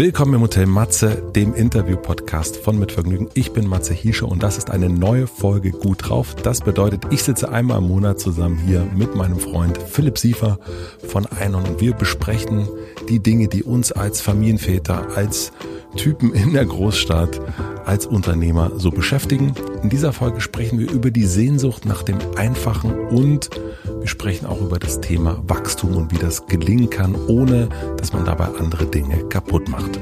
Willkommen im Hotel Matze, dem Interview-Podcast von Mit Vergnügen. Ich bin Matze Hiescher und das ist eine neue Folge Gut drauf. Das bedeutet, ich sitze einmal im Monat zusammen hier mit meinem Freund Philipp Siefer von Einon und wir besprechen die Dinge, die uns als Familienväter, als Typen in der Großstadt als Unternehmer so beschäftigen. In dieser Folge sprechen wir über die Sehnsucht nach dem Einfachen und wir sprechen auch über das Thema Wachstum und wie das gelingen kann, ohne dass man dabei andere Dinge kaputt macht.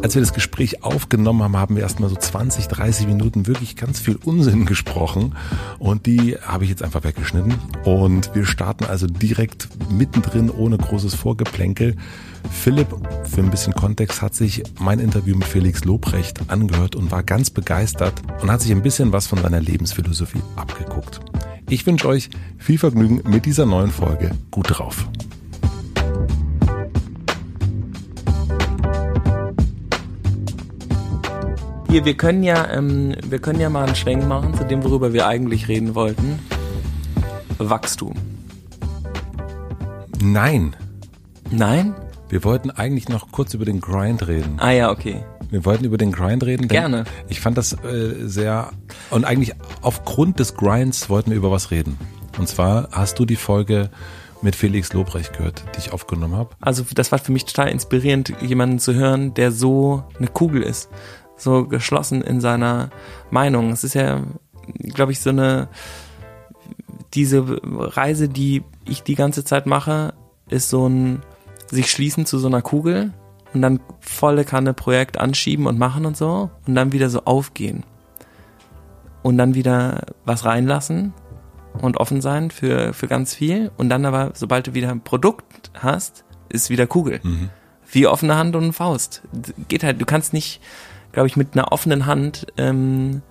Als wir das Gespräch aufgenommen haben, haben wir erstmal so 20, 30 Minuten wirklich ganz viel Unsinn gesprochen und die habe ich jetzt einfach weggeschnitten und wir starten also direkt mittendrin ohne großes Vorgeplänkel. Philipp, für ein bisschen Kontext, hat sich mein Interview mit Felix Lobrecht angehört und war ganz begeistert und hat sich ein bisschen was von seiner Lebensphilosophie abgeguckt. Ich wünsche euch viel Vergnügen mit dieser neuen Folge. Gut drauf. Hier, wir können ja, ähm, wir können ja mal einen Schwenk machen zu dem, worüber wir eigentlich reden wollten. Wachstum. Nein. Nein? Wir wollten eigentlich noch kurz über den Grind reden. Ah ja, okay. Wir wollten über den Grind reden. Gerne. Ich fand das äh, sehr und eigentlich aufgrund des Grinds wollten wir über was reden. Und zwar hast du die Folge mit Felix Lobrecht gehört, die ich aufgenommen habe. Also das war für mich total inspirierend, jemanden zu hören, der so eine Kugel ist, so geschlossen in seiner Meinung. Es ist ja, glaube ich, so eine diese Reise, die ich die ganze Zeit mache, ist so ein sich schließen zu so einer Kugel und dann volle Kanne Projekt anschieben und machen und so und dann wieder so aufgehen. Und dann wieder was reinlassen und offen sein für, für ganz viel. Und dann aber, sobald du wieder ein Produkt hast, ist wieder Kugel. Mhm. Wie offene Hand und Faust. Geht halt, du kannst nicht, glaube ich, mit einer offenen Hand ähm,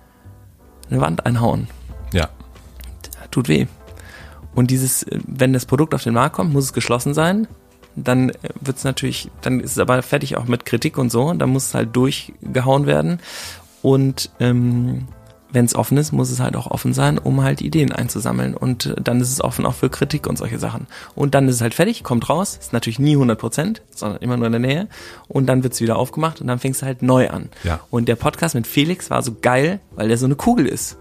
eine Wand einhauen. Ja. Tut weh. Und dieses, wenn das Produkt auf den Markt kommt, muss es geschlossen sein dann wird es natürlich, dann ist es aber fertig auch mit Kritik und so, dann muss es halt durchgehauen werden. Und ähm, wenn es offen ist, muss es halt auch offen sein, um halt Ideen einzusammeln. Und dann ist es offen auch für Kritik und solche Sachen. Und dann ist es halt fertig, kommt raus, ist natürlich nie 100 Prozent, sondern immer nur in der Nähe. Und dann wird es wieder aufgemacht und dann fängst du halt neu an. Ja. Und der Podcast mit Felix war so geil, weil der so eine Kugel ist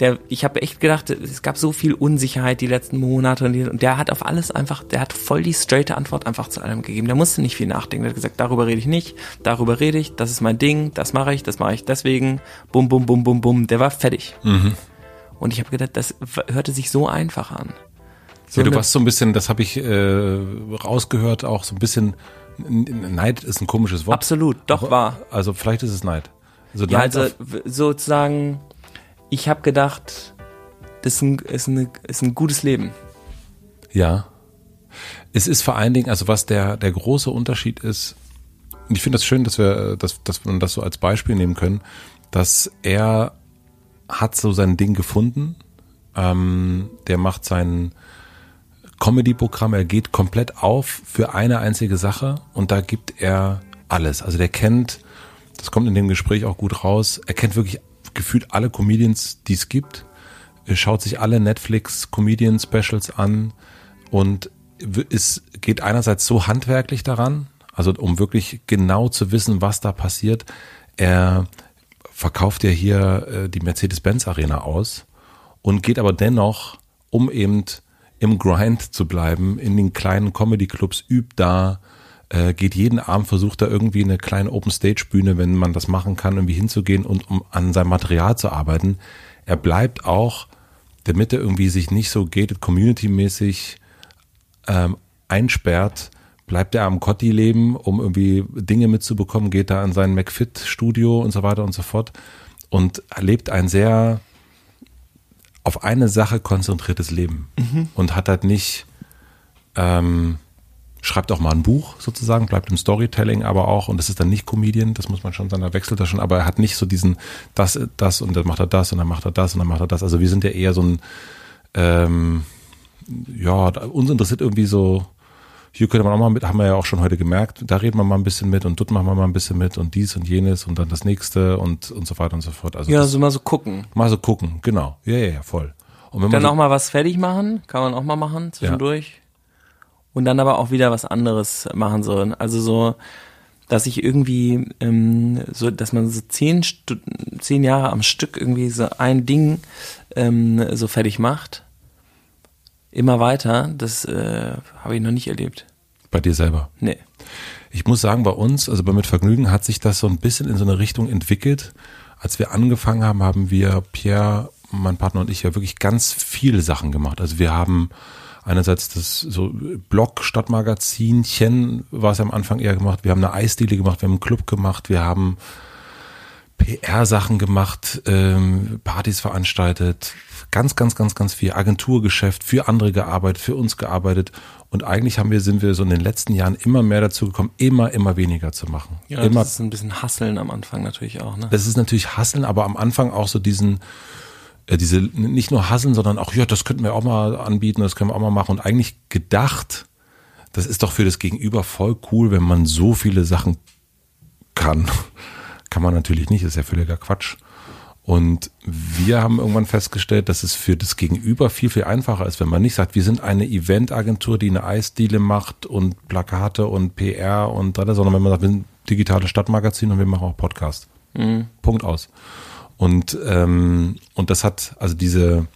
der, ich habe echt gedacht, es gab so viel Unsicherheit die letzten Monate und der hat auf alles einfach, der hat voll die straighte Antwort einfach zu allem gegeben. Der musste nicht viel nachdenken. Der hat gesagt, darüber rede ich nicht, darüber rede ich, das ist mein Ding, das mache ich, das mache ich deswegen, bum, bum, bum, bum, bum. Der war fertig. Mhm. Und ich habe gedacht, das hörte sich so einfach an. So ja, du warst so ein bisschen, das habe ich äh, rausgehört, auch so ein bisschen, Neid ist ein komisches Wort. Absolut, doch war. Also vielleicht ist es Neid. Also, ja, also sozusagen ich habe gedacht, das ist ein, ist, ein, ist ein gutes Leben. Ja. Es ist vor allen Dingen, also was der, der große Unterschied ist, ich finde das schön, dass wir, dass, dass wir das so als Beispiel nehmen können, dass er hat so sein Ding gefunden, ähm, der macht sein Comedy-Programm, er geht komplett auf für eine einzige Sache und da gibt er alles. Also der kennt, das kommt in dem Gespräch auch gut raus, er kennt wirklich gefühlt alle Comedians, die es gibt, schaut sich alle Netflix Comedian Specials an und es geht einerseits so handwerklich daran, also um wirklich genau zu wissen, was da passiert. Er verkauft ja hier äh, die Mercedes-Benz Arena aus und geht aber dennoch, um eben im Grind zu bleiben, in den kleinen Comedy-Clubs, übt da, äh, geht jeden Abend, versucht da irgendwie eine kleine Open-Stage-Bühne, wenn man das machen kann, irgendwie hinzugehen und um an seinem Material zu arbeiten. Er bleibt auch, damit er irgendwie sich nicht so gated community-mäßig ähm, einsperrt, bleibt er am Cotti leben, um irgendwie Dinge mitzubekommen, geht da in sein McFit-Studio und so weiter und so fort und lebt ein sehr auf eine Sache konzentriertes Leben mhm. und hat halt nicht ähm, schreibt auch mal ein Buch sozusagen, bleibt im Storytelling aber auch und das ist dann nicht Comedian, das muss man schon sagen, da wechselt er schon, aber er hat nicht so diesen, das, das und dann macht er das und dann macht er das und dann macht er das. Also wir sind ja eher so ein, ähm, ja, uns interessiert irgendwie so, hier könnte man auch mal mit, haben wir ja auch schon heute gemerkt, da reden wir mal ein bisschen mit und dort machen wir mal ein bisschen mit und dies und jenes und dann das nächste und, und so weiter und so fort. Also ja, das, so mal so gucken. Mal so gucken, genau. Ja, ja, ja, voll. Und wenn dann man so, auch mal was fertig machen, kann man auch mal machen zwischendurch. Ja und dann aber auch wieder was anderes machen sollen. Also so, dass ich irgendwie ähm, so, dass man so zehn, Stu zehn Jahre am Stück irgendwie so ein Ding ähm, so fertig macht, immer weiter, das äh, habe ich noch nicht erlebt. Bei dir selber? Nee. Ich muss sagen, bei uns, also bei Mit Vergnügen hat sich das so ein bisschen in so eine Richtung entwickelt. Als wir angefangen haben, haben wir, Pierre, mein Partner und ich, ja wirklich ganz viele Sachen gemacht. Also wir haben einerseits das so Blog, Stadtmagazinchen war es am Anfang eher gemacht. Wir haben eine Eisdiele gemacht, wir haben einen Club gemacht, wir haben PR-Sachen gemacht, ähm, Partys veranstaltet, ganz, ganz, ganz, ganz viel Agenturgeschäft für andere gearbeitet, für uns gearbeitet. Und eigentlich haben wir, sind wir so in den letzten Jahren immer mehr dazu gekommen, immer, immer weniger zu machen. Ja, immer, das ist ein bisschen Hasseln am Anfang natürlich auch, ne? das ist natürlich Hasseln, aber am Anfang auch so diesen, diese, nicht nur Hasseln, sondern auch, ja, das könnten wir auch mal anbieten, das können wir auch mal machen. Und eigentlich gedacht, das ist doch für das Gegenüber voll cool, wenn man so viele Sachen kann. Kann man natürlich nicht, ist ja völliger Quatsch. Und wir haben irgendwann festgestellt, dass es für das Gegenüber viel, viel einfacher ist, wenn man nicht sagt, wir sind eine Eventagentur, die eine Eisdiele macht und Plakate und PR und da, sondern wenn man sagt, wir sind ein digitales Stadtmagazin und wir machen auch Podcast. Mhm. Punkt aus. Und, ähm, und das hat, also diese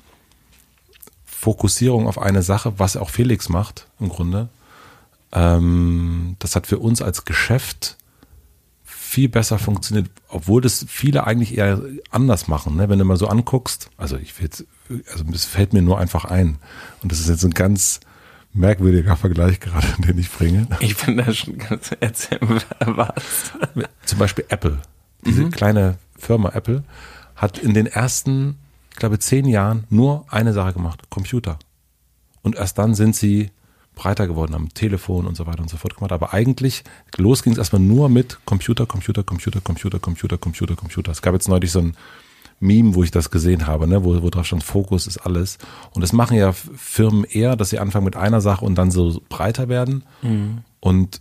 Fokussierung auf eine Sache, was auch Felix macht, im Grunde, ähm, das hat für uns als Geschäft viel besser funktioniert, obwohl das viele eigentlich eher anders machen. Ne? Wenn du mal so anguckst, also ich will jetzt, also es fällt mir nur einfach ein. Und das ist jetzt ein ganz merkwürdiger Vergleich gerade, den ich bringe. Ich bin da schon ganz erzähl was. Zum Beispiel Apple. Diese kleine Firma Apple hat in den ersten, ich glaube, zehn Jahren nur eine Sache gemacht, Computer. Und erst dann sind sie breiter geworden, am Telefon und so weiter und so fort gemacht. Aber eigentlich, los ging es erstmal nur mit Computer, Computer, Computer, Computer, Computer, Computer, Computer. Es gab jetzt neulich so ein Meme, wo ich das gesehen habe, ne, wo, wo drauf stand, Fokus ist alles. Und das machen ja Firmen eher, dass sie anfangen mit einer Sache und dann so breiter werden. Und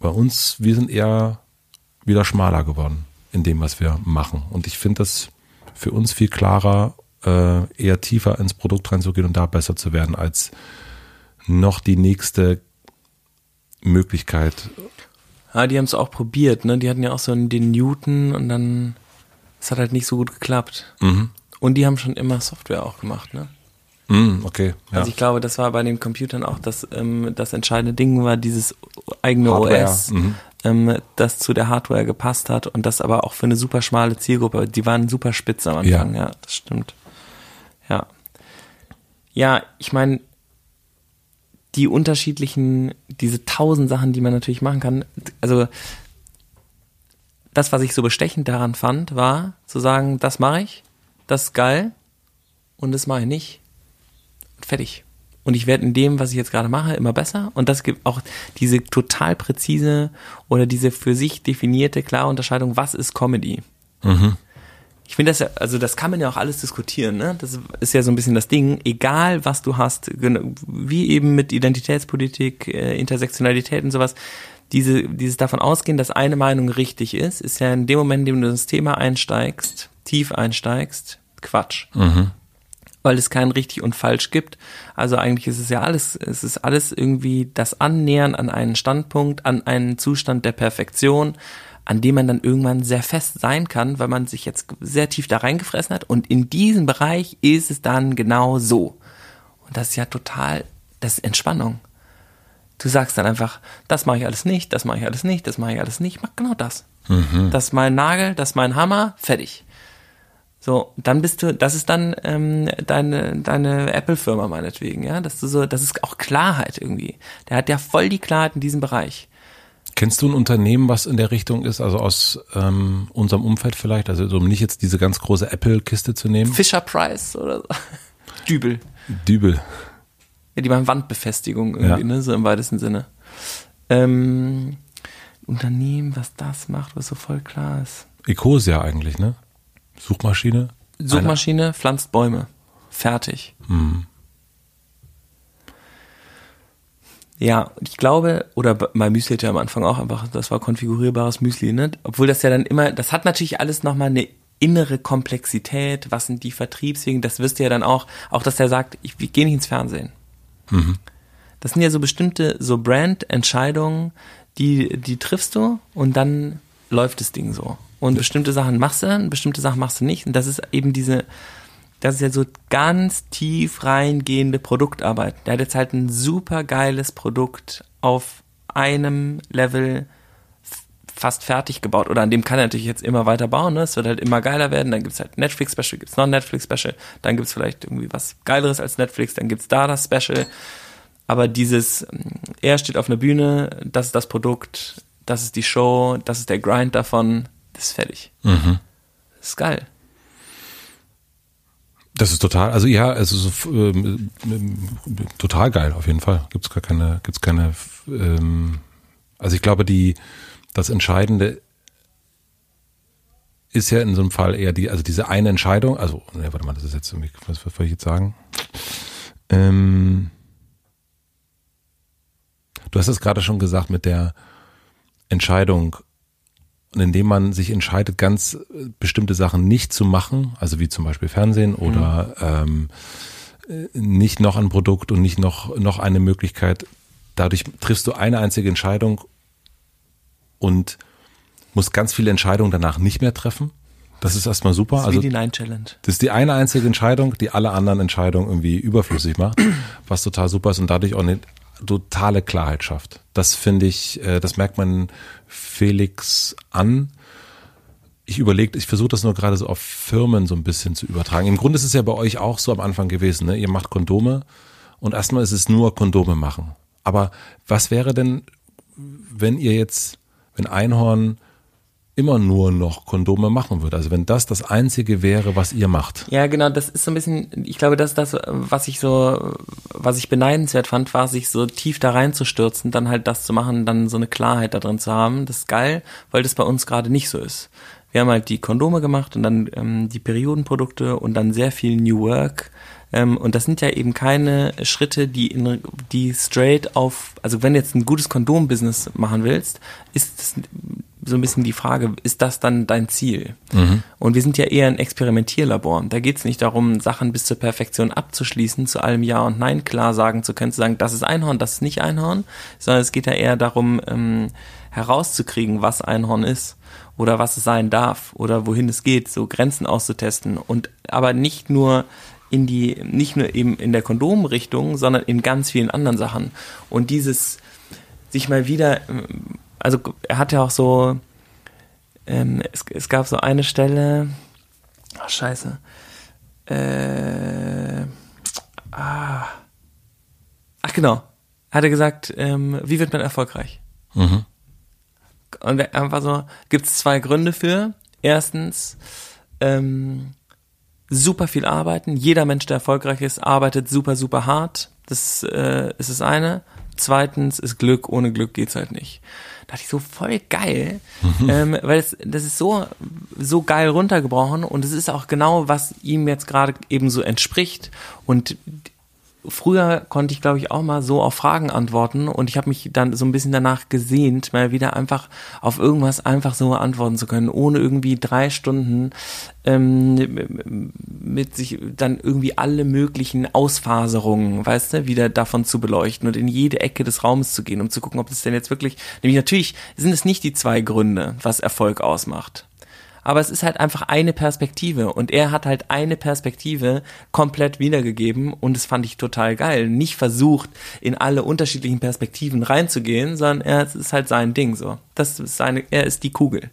bei uns, wir sind eher wieder schmaler geworden in dem, was wir machen. Und ich finde das für uns viel klarer, äh, eher tiefer ins Produkt reinzugehen und da besser zu werden, als noch die nächste Möglichkeit. Ja, die haben es auch probiert, ne? Die hatten ja auch so den Newton und dann, es hat halt nicht so gut geklappt. Mhm. Und die haben schon immer Software auch gemacht, ne? Mm, okay. Ja. Also ich glaube, das war bei den Computern auch das, ähm, das entscheidende Ding, war dieses eigene Hardware, OS, mhm. Ähm, das zu der Hardware gepasst hat und das aber auch für eine super schmale Zielgruppe. Die waren super spitz am Anfang, ja, das stimmt. Ja. Ja, ich meine, die unterschiedlichen, diese tausend Sachen, die man natürlich machen kann, also das, was ich so bestechend daran fand, war zu sagen, das mache ich, das ist geil und das mache ich nicht. Und fertig. Und ich werde in dem, was ich jetzt gerade mache, immer besser. Und das gibt auch diese total präzise oder diese für sich definierte, klare Unterscheidung, was ist Comedy. Ich finde das ja, also das kann man ja auch alles diskutieren, ne? Das ist ja so ein bisschen das Ding, egal was du hast, wie eben mit Identitätspolitik, äh, Intersektionalität und sowas, diese, dieses davon ausgehen, dass eine Meinung richtig ist, ist ja in dem Moment, in dem du ins Thema einsteigst, tief einsteigst, Quatsch. Weil es kein richtig und falsch gibt. Also eigentlich ist es ja alles, es ist alles irgendwie das Annähern an einen Standpunkt, an einen Zustand der Perfektion, an dem man dann irgendwann sehr fest sein kann, weil man sich jetzt sehr tief da reingefressen hat. Und in diesem Bereich ist es dann genau so. Und das ist ja total, das ist Entspannung. Du sagst dann einfach, das mache ich alles nicht, das mache ich alles nicht, das mache ich alles nicht, ich mach genau das. Das ist mein Nagel, das ist mein Hammer, fertig. So, dann bist du, das ist dann ähm, deine, deine Apple-Firma meinetwegen, ja, dass du so, das ist auch Klarheit irgendwie. Der hat ja voll die Klarheit in diesem Bereich. Kennst du ein Unternehmen, was in der Richtung ist, also aus ähm, unserem Umfeld vielleicht, also um nicht jetzt diese ganz große Apple-Kiste zu nehmen? Fisher Price oder so. Dübel. Dübel. Ja, die machen Wandbefestigung irgendwie, Ja. ne, so im weitesten Sinne. Ähm, Unternehmen, was das macht, was so voll klar ist. Ecosia eigentlich, ne? Suchmaschine? Suchmaschine pflanzt Bäume. Fertig. Hm. Ja, ich glaube, oder mein Müsli hatte ja am Anfang auch einfach, das war konfigurierbares Müsli, ne? Obwohl das ja dann immer, das hat natürlich alles nochmal eine innere Komplexität, was sind die Vertriebswege, das wirst du ja dann auch, auch dass der sagt, ich, ich gehe nicht ins Fernsehen. Das sind ja so bestimmte, so Brand-Entscheidungen, die, die triffst du und dann läuft das Ding so. Und bestimmte Sachen machst du dann, bestimmte Sachen machst du nicht. Und das ist eben diese, das ist ja so ganz tief reingehende Produktarbeit. Der hat jetzt halt ein super geiles Produkt auf einem Level fast fertig gebaut. Oder an dem kann er natürlich jetzt immer weiter bauen. Ne? Es wird halt immer geiler werden. Dann gibt's halt Netflix-Special, gibt's noch ein Netflix-Special. Dann gibt's vielleicht irgendwie was Geileres als Netflix. Dann gibt's da das Special. Aber dieses, er steht auf einer Bühne, das ist das Produkt, das ist die Show, das ist der Grind davon, das ist fertig. Mhm. Das ist geil. Das ist total, also ja, es ist ähm, ähm, total geil auf jeden Fall. Gibt's gar keine, gibt's keine. Ähm, also ich glaube, die das Entscheidende ist ja in so einem Fall eher die, also diese eine Entscheidung. Also, ne, warte mal, das ist jetzt irgendwie, was, was soll ich jetzt sagen? Ähm, du hast es gerade schon gesagt mit der Entscheidung und indem man sich entscheidet, ganz äh, bestimmte Sachen nicht zu machen, also wie zum Beispiel Fernsehen oder mhm. ähm, äh, nicht noch ein Produkt und nicht noch, noch eine Möglichkeit, dadurch triffst du eine einzige Entscheidung und musst ganz viele Entscheidungen danach nicht mehr treffen. Das ist erstmal super. Das ist also, die Nine Challenge. Das ist die eine einzige Entscheidung, die alle anderen Entscheidungen irgendwie überflüssig macht, was total super ist und dadurch auch eine totale Klarheit schafft. Das finde ich, äh, das merkt man Felix an. Ich überlege, ich versuche das nur gerade so auf Firmen so ein bisschen zu übertragen. Im Grunde ist es ja bei euch auch so am Anfang gewesen, ne? Ihr macht Kondome und erstmal ist es nur Kondome machen. Aber was wäre denn, wenn ihr jetzt, wenn Einhorn immer nur noch Kondome machen würde. Also wenn das das einzige wäre, was ihr macht. Ja, genau, das ist so ein bisschen, ich glaube, das ist das, was ich so, was ich beneidenswert fand, war, sich so tief da reinzustürzen, dann halt das zu machen, dann so eine Klarheit da drin zu haben. Das ist geil, weil das bei uns gerade nicht so ist. Wir haben halt die Kondome gemacht und dann ähm, die Periodenprodukte und dann sehr viel New Work. Ähm, und das sind ja eben keine Schritte, die in, die straight auf, also wenn du jetzt ein gutes Kondom-Business machen willst, ist das so ein bisschen die Frage, ist das dann dein Ziel? Mhm. Und wir sind ja eher ein Experimentierlabor. Da geht es nicht darum, Sachen bis zur Perfektion abzuschließen, zu allem Ja und Nein klar sagen zu können, zu sagen, das ist Einhorn, das ist nicht Einhorn, sondern es geht ja eher darum, ähm, herauszukriegen, was Einhorn ist oder was es sein darf oder wohin es geht, so Grenzen auszutesten und aber nicht nur in die, nicht nur eben in der Kondomrichtung, sondern in ganz vielen anderen Sachen. Und dieses sich mal wieder ähm, also er hat ja auch so, ähm, es, es gab so eine Stelle, ach scheiße, äh, ah, ach genau, hat er gesagt, ähm, wie wird man erfolgreich? Mhm. Und einfach so, gibt es zwei Gründe für. Erstens, ähm, super viel arbeiten. Jeder Mensch, der erfolgreich ist, arbeitet super, super hart. Das äh, ist das eine. Zweitens ist Glück, ohne Glück geht's halt nicht dachte ich so voll geil, mhm. ähm, weil das, das ist so, so geil runtergebrochen und es ist auch genau, was ihm jetzt gerade eben so entspricht und früher konnte ich, glaube ich, auch mal so auf Fragen antworten und ich habe mich dann so ein bisschen danach gesehnt, mal wieder einfach auf irgendwas einfach so antworten zu können, ohne irgendwie drei Stunden ähm, mit sich dann irgendwie alle möglichen Ausfaserungen, weißt du, wieder davon zu beleuchten und in jede Ecke des Raumes zu gehen, um zu gucken, ob das denn jetzt wirklich, nämlich natürlich sind es nicht die zwei Gründe, was Erfolg ausmacht aber es ist halt einfach eine Perspektive und er hat halt eine Perspektive komplett wiedergegeben und das fand ich total geil. Nicht versucht, in alle unterschiedlichen Perspektiven reinzugehen, sondern er ist halt sein Ding so. Das ist seine, er ist die Kugel.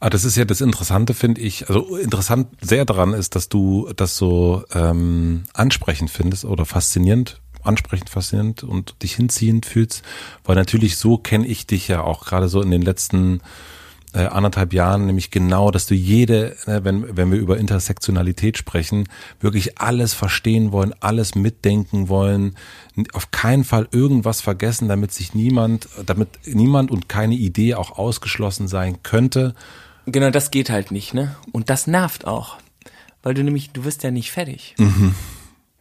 Ah, das ist ja das Interessante, finde ich. Also interessant sehr daran ist, dass du das so ähm, ansprechend findest oder faszinierend ansprechend, faszinierend und dich hinziehend fühlst, weil natürlich so kenne ich dich ja auch gerade so in den letzten äh, anderthalb Jahren, nämlich genau, dass du jede, äh, wenn, wenn wir über Intersektionalität sprechen, wirklich alles verstehen wollen, alles mitdenken wollen, auf keinen Fall irgendwas vergessen, damit sich niemand, damit niemand und keine Idee auch ausgeschlossen sein könnte. Genau, das geht halt nicht, ne? Und das nervt auch. Weil du nämlich, du wirst ja nicht fertig. Mhm.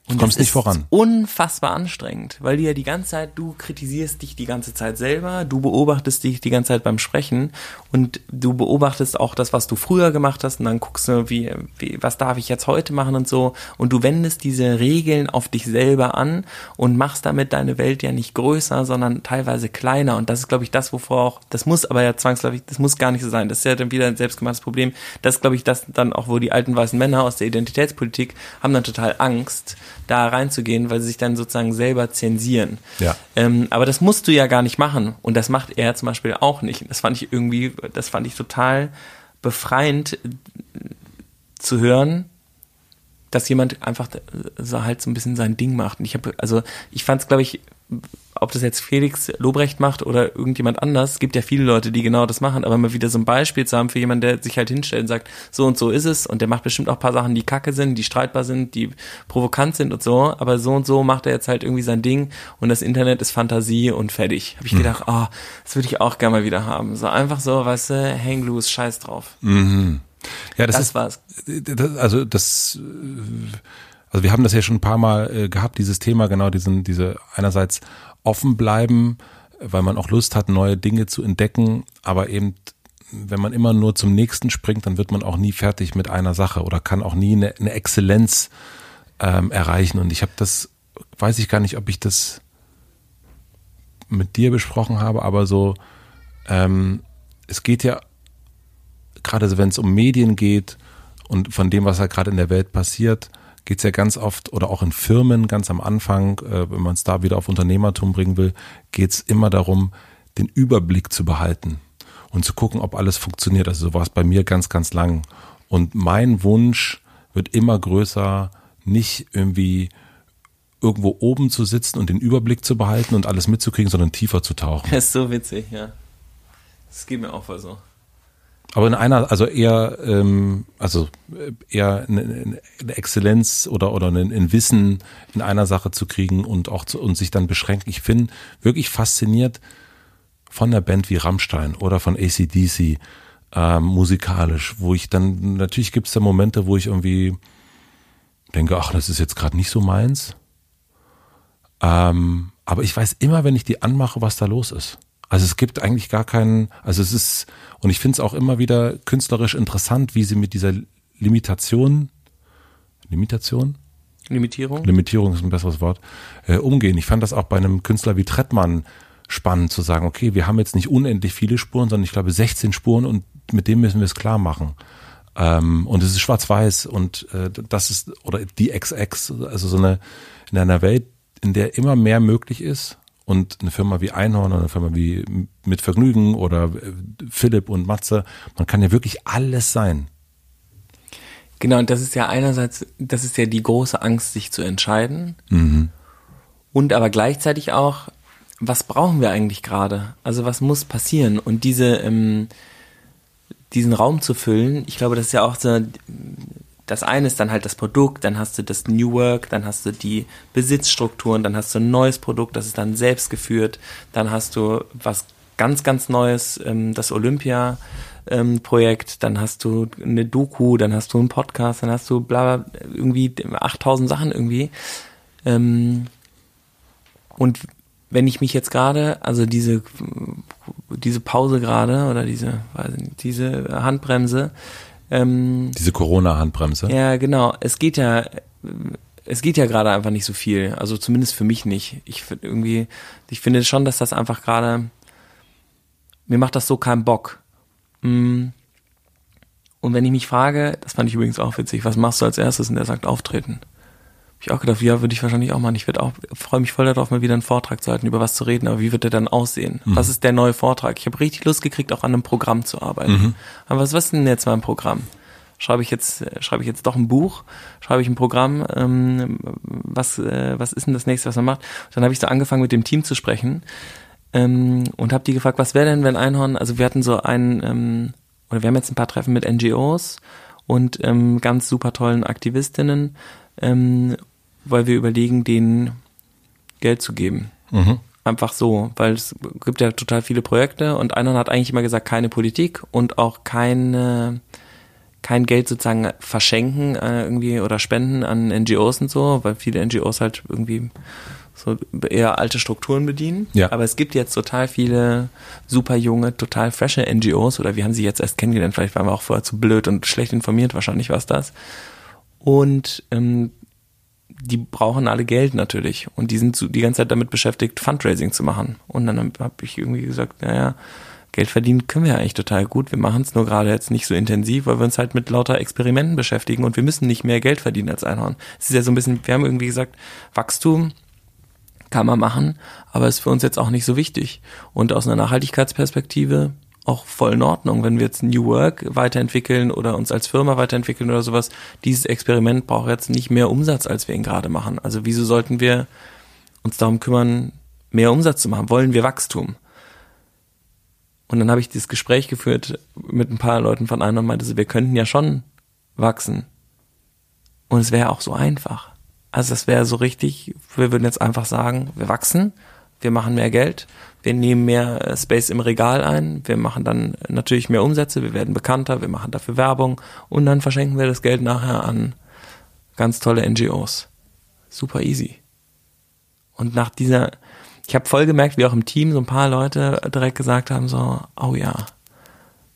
Und kommst das nicht ist voran. unfassbar anstrengend, weil du ja die ganze Zeit, du kritisierst dich die ganze Zeit selber, du beobachtest dich die ganze Zeit beim Sprechen und du beobachtest auch das, was du früher gemacht hast und dann guckst du, wie, wie was darf ich jetzt heute machen und so. Und du wendest diese Regeln auf dich selber an und machst damit deine Welt ja nicht größer, sondern teilweise kleiner. Und das ist, glaube ich, das, wovor auch, das muss aber ja zwangsläufig, das muss gar nicht so sein, das ist ja dann wieder ein selbstgemachtes Problem, das ist, glaube ich, das dann auch, wo die alten weißen Männer aus der Identitätspolitik haben dann total Angst, da reinzugehen, weil sie sich dann sozusagen selber zensieren. Ja. Ähm, aber das musst du ja gar nicht machen. Und das macht er zum Beispiel auch nicht. Das fand ich irgendwie, das fand ich total befreiend äh, zu hören, dass jemand einfach so halt so ein bisschen sein Ding macht. Und ich habe, also ich fand es, glaube ich, ob das jetzt Felix Lobrecht macht oder irgendjemand anders, es gibt ja viele Leute, die genau das machen, aber mal wieder so ein Beispiel zu haben für jemanden, der sich halt hinstellt und sagt, so und so ist es und der macht bestimmt auch ein paar Sachen, die kacke sind, die streitbar sind, die provokant sind und so, aber so und so macht er jetzt halt irgendwie sein Ding und das Internet ist Fantasie und fertig. Habe ich gedacht, oh, das würde ich auch gerne mal wieder haben. So einfach so, weißt du, hang loose, scheiß drauf. Ja, das, Das ist, war's. das, also das, äh, also wir haben das ja schon ein paar Mal äh, gehabt, dieses Thema, genau diesen, diese einerseits offen bleiben, weil man auch Lust hat, neue Dinge zu entdecken, aber eben, wenn man immer nur zum nächsten springt, dann wird man auch nie fertig mit einer Sache oder kann auch nie eine, eine Exzellenz ähm, erreichen. Und ich habe das, weiß ich gar nicht, ob ich das mit dir besprochen habe, aber so, ähm, es geht ja gerade so, wenn es um Medien geht und von dem, was halt gerade in der Welt passiert, geht es ja ganz oft oder auch in Firmen ganz am Anfang, äh, wenn man es da wieder auf Unternehmertum bringen will, geht es immer darum, den Überblick zu behalten und zu gucken, ob alles funktioniert. Also so war es bei mir ganz, ganz lang. Und mein Wunsch wird immer größer, nicht irgendwie irgendwo oben zu sitzen und den Überblick zu behalten und alles mitzukriegen, sondern tiefer zu tauchen. Das ist so witzig, ja. Das geht mir auch voll so. Aber in einer, also eher, ähm, also äh, eher eine, eine Exzellenz oder oder ein, ein Wissen in einer Sache zu kriegen und auch zu, und sich dann beschränken. Ich bin wirklich fasziniert von einer Band wie Rammstein oder von ACDC ähm, musikalisch, wo ich dann natürlich gibt es da Momente, wo ich irgendwie denke, ach, das ist jetzt gerade nicht so meins. Ähm, aber ich weiß immer, wenn ich die anmache, was da los ist. Also es gibt eigentlich gar keinen, also es ist, und ich finde es auch immer wieder künstlerisch interessant, wie sie mit dieser Limitation, Limitation? Limitierung? Limitierung ist ein besseres Wort, äh, umgehen. Ich fand das auch bei einem Künstler wie Trettmann spannend zu sagen, okay, wir haben jetzt nicht unendlich viele Spuren, sondern ich glaube 16 Spuren und mit dem müssen wir es klar machen. Ähm, und es ist schwarz-weiß und äh, das ist, oder die XX, also so eine, in einer Welt, in der immer mehr möglich ist und eine Firma wie Einhorn oder eine Firma wie Mit Vergnügen oder äh, Philipp und Matze, man kann ja wirklich alles sein. Genau, und das ist ja einerseits, das ist ja die große Angst, sich zu entscheiden. Und aber gleichzeitig auch, was brauchen wir eigentlich gerade? Also was muss passieren? Und diese, ähm, diesen Raum zu füllen, ich glaube, das ist ja auch so, das eine ist dann halt das Produkt, dann hast du das New Work, dann hast du die Besitzstrukturen, dann hast du ein neues Produkt, das ist dann selbst geführt, dann hast du was ganz, ganz Neues, ähm, das Olympia. Ähm, Projekt, dann hast du eine Doku, dann hast du einen Podcast, dann hast du bla, bla irgendwie 8000 Sachen irgendwie. Ähm, und wenn ich mich jetzt gerade, also diese, diese Pause gerade oder diese, weiß ich nicht, diese Handbremse, ähm, Diese Corona-Handbremse. ja, genau. Es geht ja, es geht ja gerade einfach nicht so viel. Also zumindest für mich nicht. Ich finde irgendwie, ich finde schon, dass das einfach gerade, mir macht das so keinen Bock. Mm. Und wenn ich mich frage, das fand ich übrigens auch witzig, was machst du als erstes? Und er sagt auftreten. Ich auch gedacht, ja, würde ich wahrscheinlich auch machen. Ich würde auch, freue mich voll darauf, mal wieder einen Vortrag zu halten, über was zu reden, aber wie wird der dann aussehen? Was ist der neue Vortrag? Ich habe richtig Lust gekriegt, auch an einem Programm zu arbeiten. Aber was, was ist denn jetzt mein Programm? Schreibe ich jetzt, schreibe ich jetzt doch ein Buch? Schreibe ich ein Programm? Ähm, was, äh, was ist denn das nächste, was man macht? Dann habe ich so angefangen, mit dem Team zu sprechen ähm, und habe die gefragt, was wäre denn, wenn Einhorn, also wir hatten so einen, ähm, oder wir haben jetzt ein paar Treffen mit NGOs und ähm, ganz super tollen Aktivistinnen, ähm, weil wir überlegen, denen Geld zu geben. Einfach so, weil es gibt ja total viele Projekte und Einhorn hat eigentlich immer gesagt, keine Politik und auch keine, kein Geld sozusagen verschenken äh, irgendwie oder spenden an NGOs und so, weil viele NGOs halt irgendwie so eher alte Strukturen bedienen. Ja. Aber es gibt jetzt total viele super junge, total frische NGOs oder wir haben sie jetzt erst kennengelernt, vielleicht waren wir auch vorher zu blöd und schlecht informiert, wahrscheinlich war es das. Und ähm, die brauchen alle Geld natürlich und die sind so die ganze Zeit damit beschäftigt, Fundraising zu machen. Und dann habe ich irgendwie gesagt, naja, Geld verdienen können wir eigentlich total gut. Wir machen es nur gerade jetzt nicht so intensiv, weil wir uns halt mit lauter Experimenten beschäftigen und wir müssen nicht mehr Geld verdienen als Einhorn. Es ist ja so ein bisschen, wir haben irgendwie gesagt, Wachstum kann man machen, aber ist für uns jetzt auch nicht so wichtig. Und aus einer Nachhaltigkeitsperspektive auch voll in Ordnung, wenn wir jetzt New Work weiterentwickeln oder uns als Firma weiterentwickeln oder sowas. Dieses Experiment braucht jetzt nicht mehr Umsatz, als wir ihn gerade machen. Also wieso sollten wir uns darum kümmern, mehr Umsatz zu machen? Wollen wir Wachstum? Und dann habe ich dieses Gespräch geführt mit ein paar Leuten von einer und meinte so, wir könnten ja schon wachsen. Und es wäre auch so einfach. Also das wäre so richtig, wir würden jetzt einfach sagen, wir wachsen, wir machen mehr Geld, wir nehmen mehr äh, Space im Regal ein, wir machen dann natürlich mehr Umsätze, wir werden bekannter, wir machen dafür Werbung und dann verschenken wir das Geld nachher an ganz tolle NGOs. Super easy. Und nach dieser, ich habe voll gemerkt, wie auch im Team so ein paar Leute direkt gesagt haben, so, oh ja,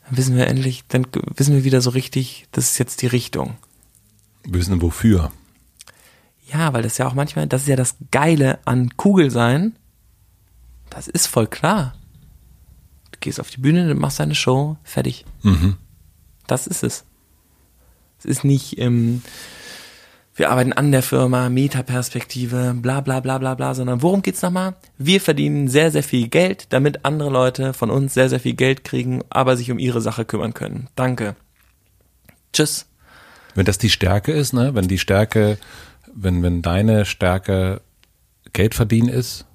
dann wissen wir endlich, dann wissen wir wieder so richtig, das ist jetzt die Richtung. Wissen wofür. Ja, weil das ja auch manchmal, das ist ja das Geile an Kugel sein, das ist voll klar. Du gehst auf die Bühne, du machst deine Show, fertig. Mhm. Das ist es. Es ist nicht, ähm, wir arbeiten an der Firma, Metaperspektive, bla bla bla bla bla, sondern worum geht's nochmal? Wir verdienen sehr, sehr viel Geld, damit andere Leute von uns sehr, sehr viel Geld kriegen, aber sich um ihre Sache kümmern können. Danke. Tschüss. Wenn das die Stärke ist, ne, wenn die Stärke, wenn, wenn deine Stärke Geld verdienen ist,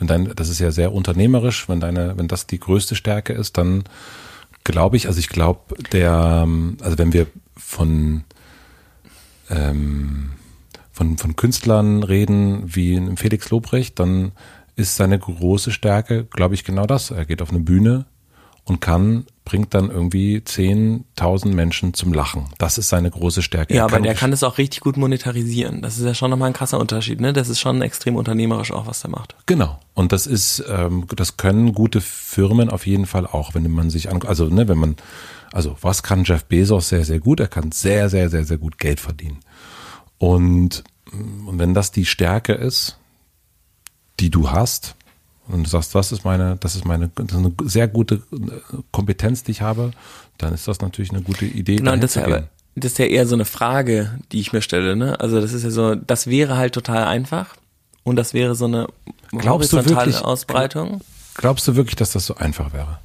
wenn dein, das ist ja sehr unternehmerisch, wenn deine, wenn das die größte Stärke ist, dann glaube ich, also ich glaube, der, also wenn wir von, ähm, von, von Künstlern reden wie Felix Lobrecht, dann ist seine große Stärke, glaube ich, genau das. Er geht auf eine Bühne und kann, bringt dann irgendwie 10.000 Menschen zum Lachen. Das ist seine große Stärke. Ja, Er aber der kann es auch richtig gut monetarisieren. Das ist ja schon nochmal ein krasser Unterschied, ne? Das ist schon extrem unternehmerisch auch, was der macht. Genau. Und das ist, ähm, das können gute Firmen auf jeden Fall auch, wenn man sich an, also ne, wenn man, also was kann Jeff Bezos sehr, sehr gut? Er kann sehr, sehr, sehr, sehr gut Geld verdienen. Und, und wenn das die Stärke ist, die du hast, und du sagst, das ist meine, das ist meine, das ist eine sehr gute äh, Kompetenz, die ich habe, dann ist das natürlich eine gute Idee. Genau, das ist, aber, das ist ja eher so eine Frage, die ich mir stelle, ne? Also das ist ja so, das wäre halt total einfach und das wäre so eine Glaubst du horizontale wirklich- Ausbreitung. Glaubst du wirklich, dass das so einfach wäre?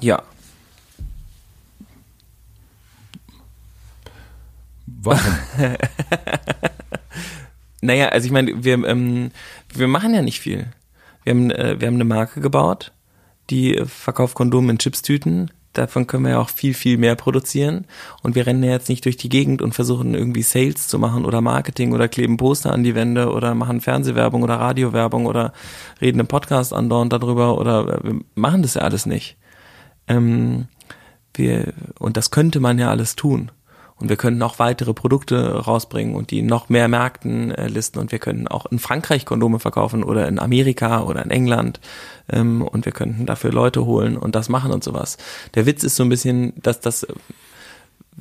Ja. Warum? Naja, also ich meine, wir, ähm, wir machen ja nicht viel. Wir haben, äh, wir haben eine Marke gebaut, die äh, verkauft Kondome in Chipstüten. Davon können wir ja auch viel, viel mehr produzieren. Und wir rennen ja jetzt nicht durch die Gegend und versuchen irgendwie Sales zu machen oder Marketing oder kleben Poster an die Wände oder machen Fernsehwerbung oder Radiowerbung oder reden im Podcast andauernd darüber oder äh, wir machen das ja alles nicht. Ähm, wir, und das könnte man ja alles tun. Und wir könnten auch weitere Produkte rausbringen und die noch mehr Märkten äh, listen. Und wir könnten auch in Frankreich Kondome verkaufen oder in Amerika oder in England. Ähm, und wir könnten dafür Leute holen und das machen und sowas. Der Witz ist so ein bisschen, dass das äh,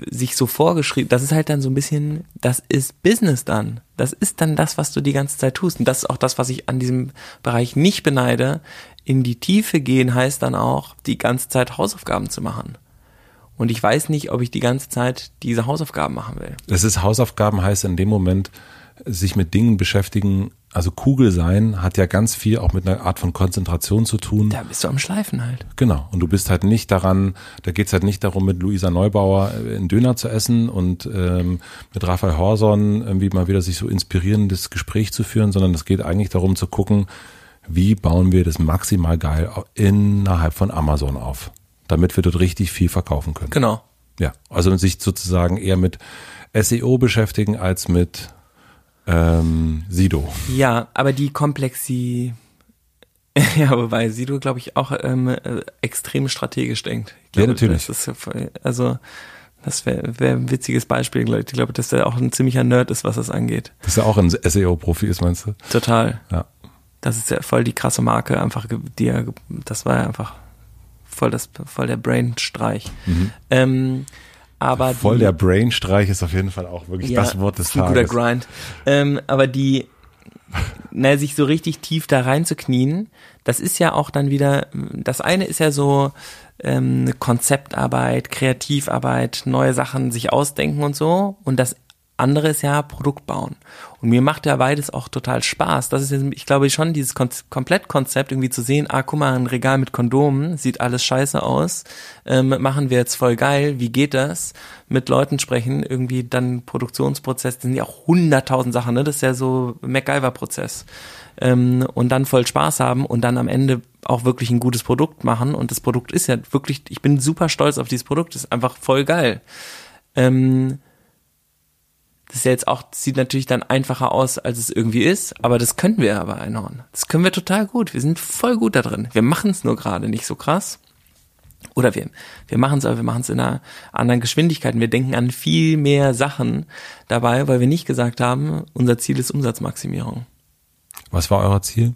sich so vorgeschrieben, das ist halt dann so ein bisschen, das ist Business dann. Das ist dann das, was du die ganze Zeit tust. Und das ist auch das, was ich an diesem Bereich nicht beneide. In die Tiefe gehen heißt dann auch, die ganze Zeit Hausaufgaben zu machen. Und ich weiß nicht, ob ich die ganze Zeit diese Hausaufgaben machen will. Das ist Hausaufgaben heißt in dem Moment sich mit Dingen beschäftigen. Also Kugel sein hat ja ganz viel auch mit einer Art von Konzentration zu tun. Da bist du am Schleifen halt. Genau. Und du bist halt nicht daran, da geht's halt nicht darum, mit Luisa Neubauer äh, einen Döner zu essen und ähm, mit Raphael Horson irgendwie mal wieder sich so inspirierendes Gespräch zu führen, sondern es geht eigentlich darum zu gucken, wie bauen wir das maximal geil innerhalb von Amazon auf, damit wir dort richtig viel verkaufen können. Genau. Ja, also sich sozusagen eher mit SEO beschäftigen als mit ähm, Sido. Ja, aber die Komplexi, ja, wobei Sido, glaube ich, auch ähm, äh, extrem strategisch denkt. Ich Ja, glaube, natürlich. Das ist ja voll, also Das wäre wär ein witziges Beispiel, glaube ich. Ich glaube, dass er auch ein ziemlicher Nerd ist, was das angeht. Dass er auch ein SEO-Profi ist, meinst du? Total. Ja. Das ist ja voll die krasse Marke, einfach, die er, das war ja einfach voll das, voll der Brain-Streich. Mhm. Ähm, aber Voll die, der Brain-Streich ist auf jeden Fall auch wirklich Ja, das Wort des ein guter Tages. Grind. Ähm, aber die, na, sich so richtig tief da reinzuknien, das ist ja auch dann wieder, das eine ist ja so ähm, Konzeptarbeit, Kreativarbeit, neue Sachen sich ausdenken und so. Und das andere ist ja Produkt bauen. Und mir macht ja beides auch total Spaß. Das ist, jetzt, ich glaube schon, dieses Kon Komplettkonzept irgendwie zu sehen, ah, guck mal, ein Regal mit Kondomen, sieht alles scheiße aus, ähm, machen wir jetzt voll geil, wie geht das? Mit Leuten sprechen, irgendwie dann Produktionsprozess, das sind ja auch hunderttausend Sachen, ne? Das ist ja so MacGyver-Prozess. Ähm, und dann voll Spaß haben und dann am Ende auch wirklich ein gutes Produkt machen. Und das Produkt ist ja wirklich, ich bin super stolz auf dieses Produkt, ist einfach voll geil. Ähm, das ist ja jetzt auch, sieht natürlich dann einfacher aus, als es irgendwie ist, aber das können wir ja bei Einhorn. Das können wir total gut. Wir sind voll gut da drin. Wir machen es nur gerade nicht so krass. Oder wir, wir machen es, aber wir machen es in einer anderen Geschwindigkeit. Wir denken an viel mehr Sachen dabei, weil wir nicht gesagt haben, unser Ziel ist Umsatzmaximierung. Was war euer Ziel?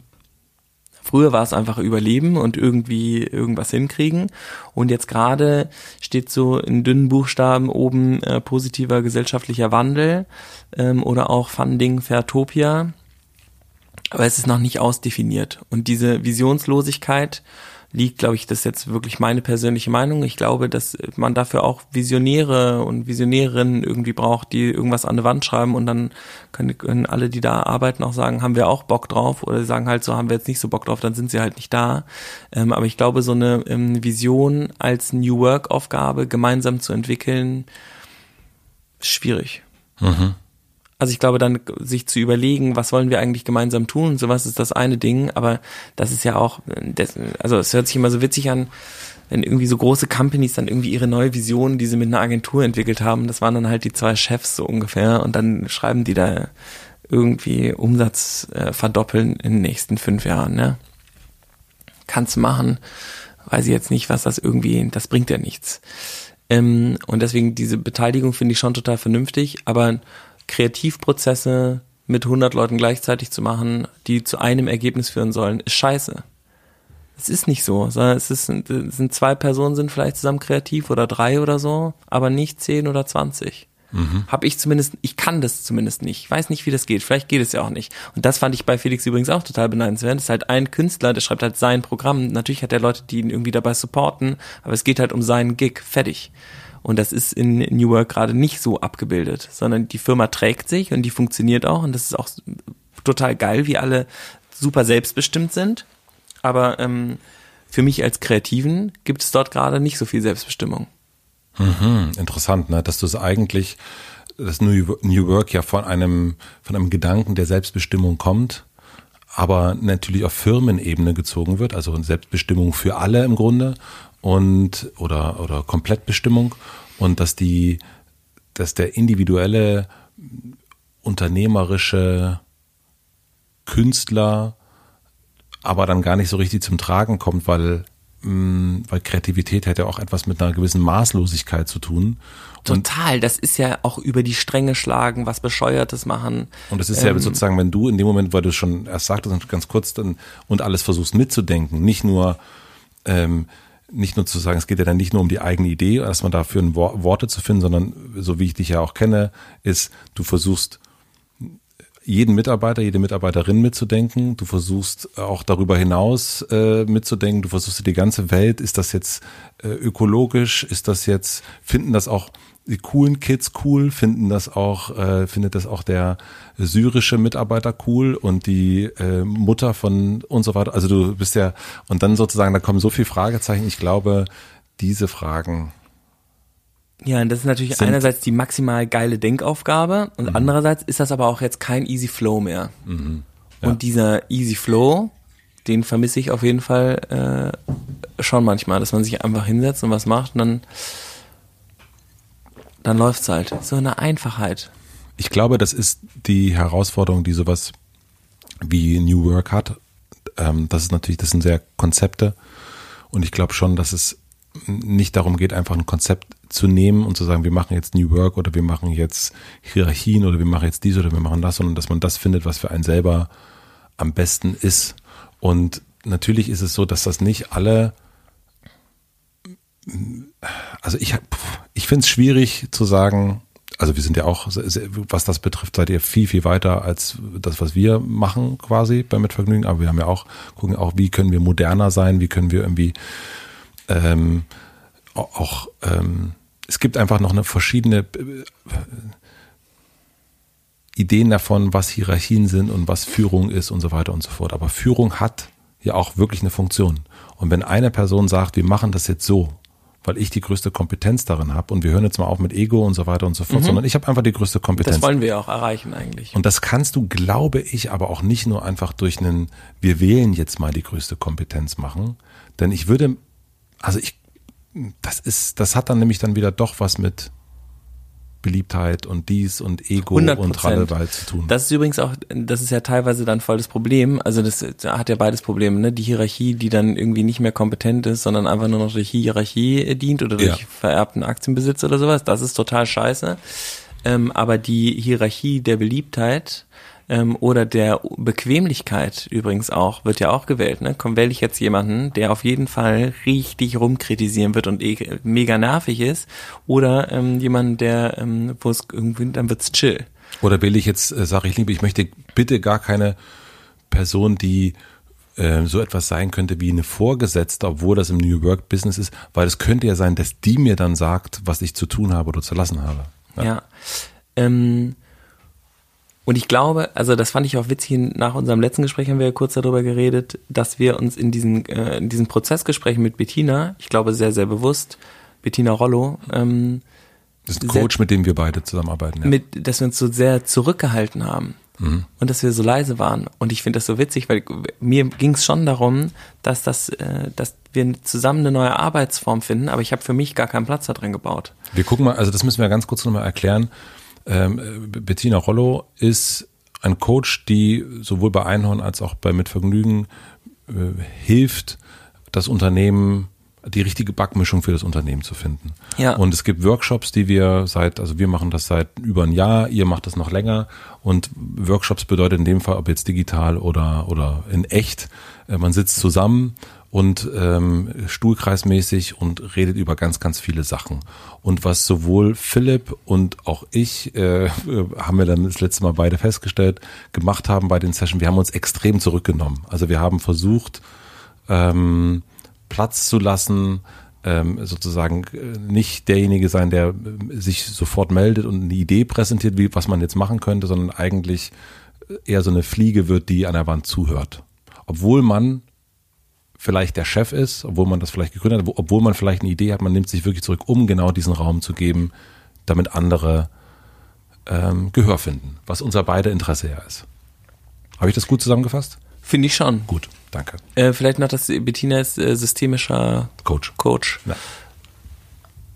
Früher war es einfach Überleben und irgendwie irgendwas hinkriegen. Und jetzt gerade steht so in dünnen Buchstaben oben äh, positiver gesellschaftlicher Wandel ähm, oder auch Funding Fairtopia. Aber es ist noch nicht ausdefiniert. Und diese Visionslosigkeit liegt, glaube ich, das ist jetzt wirklich meine persönliche Meinung. Ich glaube, dass man dafür auch Visionäre und Visionärinnen irgendwie braucht, die irgendwas an die Wand schreiben und dann können, können alle, die da arbeiten, auch sagen, haben wir auch Bock drauf oder sagen halt so, haben wir jetzt nicht so Bock drauf, dann sind sie halt nicht da. Ähm, aber ich glaube, so eine ähm, Vision als New Work Aufgabe gemeinsam zu entwickeln, schwierig. Also ich glaube, dann sich zu überlegen, was wollen wir eigentlich gemeinsam tun, sowas ist das eine Ding, aber das ist ja auch, das, also es hört sich immer so witzig an, wenn irgendwie so große Companies dann irgendwie ihre neue Vision, die sie mit einer Agentur entwickelt haben, das waren dann halt die zwei Chefs so ungefähr und dann schreiben die da irgendwie Umsatz äh, verdoppeln in den nächsten fünf Jahren, ne? Kannst machen, weiß ich jetzt nicht, was das irgendwie, das bringt ja nichts. Ähm, und deswegen diese Beteiligung finde ich schon total vernünftig, aber Kreativprozesse mit 100 Leuten gleichzeitig zu machen, die zu einem Ergebnis führen sollen, ist scheiße. Es ist nicht so, sondern es, ist, es sind zwei Personen sind vielleicht zusammen kreativ oder drei oder so, aber nicht zehn oder zwanzig. Hab ich zumindest, ich kann das zumindest nicht. Ich weiß nicht, wie das geht. Vielleicht geht es ja auch nicht. Und das fand ich bei Felix übrigens auch total beneidenswert. Das ist halt ein Künstler, der schreibt halt sein Programm. Natürlich hat er Leute, die ihn irgendwie dabei supporten, aber es geht halt um seinen Gig. Fertig. Und das ist in New Work gerade nicht so abgebildet, sondern die Firma trägt sich und die funktioniert auch und das ist auch total geil, wie alle super selbstbestimmt sind. Aber ähm, für mich als Kreativen gibt es dort gerade nicht so viel Selbstbestimmung. Mhm, interessant, ne? dass du es eigentlich, das New, New Work ja von einem, von einem Gedanken der Selbstbestimmung kommt, aber natürlich auf Firmenebene gezogen wird, also Selbstbestimmung für alle im Grunde und oder oder Komplettbestimmung und dass die, dass der individuelle unternehmerische Künstler aber dann gar nicht so richtig zum Tragen kommt, weil mh, weil Kreativität hat ja auch etwas mit einer gewissen Maßlosigkeit zu tun. Und, Total, das ist ja auch über die Stränge schlagen, was Bescheuertes machen. und das ist ja Ähm, sozusagen, wenn du in dem Moment, weil du es schon erst sagtest und ganz kurz dann und alles versuchst mitzudenken, nicht nur ähm, nicht nur zu sagen, es geht ja dann nicht nur um die eigene Idee, dass man dafür Worte zu finden, sondern so wie ich dich ja auch kenne, ist, du versuchst jeden Mitarbeiter, jede Mitarbeiterin mitzudenken. Du versuchst auch darüber hinaus äh, mitzudenken. Du versuchst die ganze Welt. Ist das jetzt äh, ökologisch? Ist das jetzt, finden das auch die coolen Kids cool? Finden das auch, äh, findet das auch der syrische Mitarbeiter cool und die äh, Mutter von und so weiter? Also du bist ja, und dann sozusagen, da kommen so viele Fragezeichen. Ich glaube, diese Fragen, Ja, und das ist natürlich einerseits die maximal geile Denkaufgabe und andererseits ist das aber auch jetzt kein Easy Flow mehr. Ja. Und dieser Easy Flow, den vermisse ich auf jeden Fall äh, schon manchmal, dass man sich einfach hinsetzt und was macht und dann, dann läuft's halt. So eine Einfachheit. Ich glaube, das ist die Herausforderung, die sowas wie New Work hat. Ähm, das ist natürlich, das sind sehr Konzepte. Und ich glaube schon, dass es nicht darum geht, einfach ein Konzept zu nehmen und zu sagen, wir machen jetzt New Work oder wir machen jetzt Hierarchien oder wir machen jetzt dies oder wir machen das, sondern dass man das findet, was für einen selber am besten ist. Und natürlich ist es so, dass das nicht alle also ich, ich finde es schwierig zu sagen, also wir sind ja auch, was das betrifft, seid ihr viel, viel weiter als das, was wir machen quasi bei Mitvergnügen. Aber wir haben ja auch, gucken auch, wie können wir moderner sein, wie können wir irgendwie ähm, auch, ähm, es gibt einfach noch eine verschiedene äh, Ideen davon, was Hierarchien sind und was Führung ist und so weiter und so fort. Aber Führung hat ja auch wirklich eine Funktion. Und wenn eine Person sagt, wir machen das jetzt so weil ich die größte Kompetenz darin habe. Und wir hören jetzt mal auf mit Ego und so weiter und so fort, mhm. sondern ich habe einfach die größte Kompetenz. Das wollen wir auch erreichen eigentlich. Und das kannst du, glaube ich, aber auch nicht nur einfach durch einen, wir wählen jetzt mal die größte Kompetenz machen. Denn ich würde, also ich, das ist, das hat dann nämlich dann wieder doch was mit Beliebtheit und dies und Ego 100%. und Trallewald zu tun. Das ist übrigens auch, das ist ja teilweise dann voll das Problem. Also das hat ja beides Probleme, ne? Die Hierarchie, die dann irgendwie nicht mehr kompetent ist, sondern einfach nur noch durch Hierarchie dient oder durch ja. vererbten Aktienbesitz oder sowas. Das ist total scheiße. Ähm, aber die Hierarchie der Beliebtheit, ähm, oder der Bequemlichkeit übrigens auch, wird ja auch gewählt. Ne? Komm, wähle ich jetzt jemanden, der auf jeden Fall richtig rumkritisieren wird und eh mega nervig ist, oder ähm, jemanden, der, ähm, wo es irgendwie, dann wird's chill. Oder wähle ich jetzt, äh, sage ich lieber, ich möchte bitte gar keine Person, die äh, so etwas sein könnte wie eine Vorgesetzte, obwohl das im New Work Business ist, weil es könnte ja sein, dass die mir dann sagt, was ich zu tun habe oder zu lassen habe. Ja. ja. Ähm, und ich glaube, also das fand ich auch witzig, nach unserem letzten Gespräch haben wir ja kurz darüber geredet, dass wir uns in diesen, äh, in diesen Prozessgesprächen mit Bettina, ich glaube sehr, sehr bewusst, Bettina Rollo, ähm, das ist ein Coach, sehr, mit dem wir beide zusammenarbeiten. Ja. Mit, dass wir uns so sehr zurückgehalten haben mhm. und dass wir so leise waren. Und ich finde das so witzig, weil mir ging es schon darum, dass das, äh, dass wir zusammen eine neue Arbeitsform finden, aber ich habe für mich gar keinen Platz da drin gebaut. Wir gucken mal, also das müssen wir ganz kurz nochmal erklären. Ähm, Bettina Rollo ist ein Coach, die sowohl bei Einhorn als auch bei Mitvergnügen äh, hilft, das Unternehmen die richtige Backmischung für das Unternehmen zu finden. Ja. Und es gibt Workshops, die wir seit, also wir machen das seit über ein Jahr, ihr macht das noch länger. Und Workshops bedeutet in dem Fall, ob jetzt digital oder, oder in echt, äh, man sitzt zusammen und ähm, stuhlkreismäßig und redet über ganz, ganz viele Sachen. Und was sowohl Philipp und auch ich, äh, haben wir dann das letzte Mal beide festgestellt, gemacht haben bei den Sessions, wir haben uns extrem zurückgenommen. Also wir haben versucht, ähm, Platz zu lassen, ähm, sozusagen äh, nicht derjenige sein, der äh, sich sofort meldet und eine Idee präsentiert, wie was man jetzt machen könnte, sondern eigentlich eher so eine Fliege wird, die an der Wand zuhört. Obwohl man vielleicht der Chef ist, obwohl man das vielleicht gegründet hat, obwohl man vielleicht eine Idee hat, man nimmt sich wirklich zurück, um genau diesen Raum zu geben, damit andere ähm, Gehör finden, was unser beide Interesse ja ist. Habe ich das gut zusammengefasst? Finde ich schon. Gut, danke. Äh, vielleicht noch das Bettina ist äh, systemischer Coach. Coach. Ja.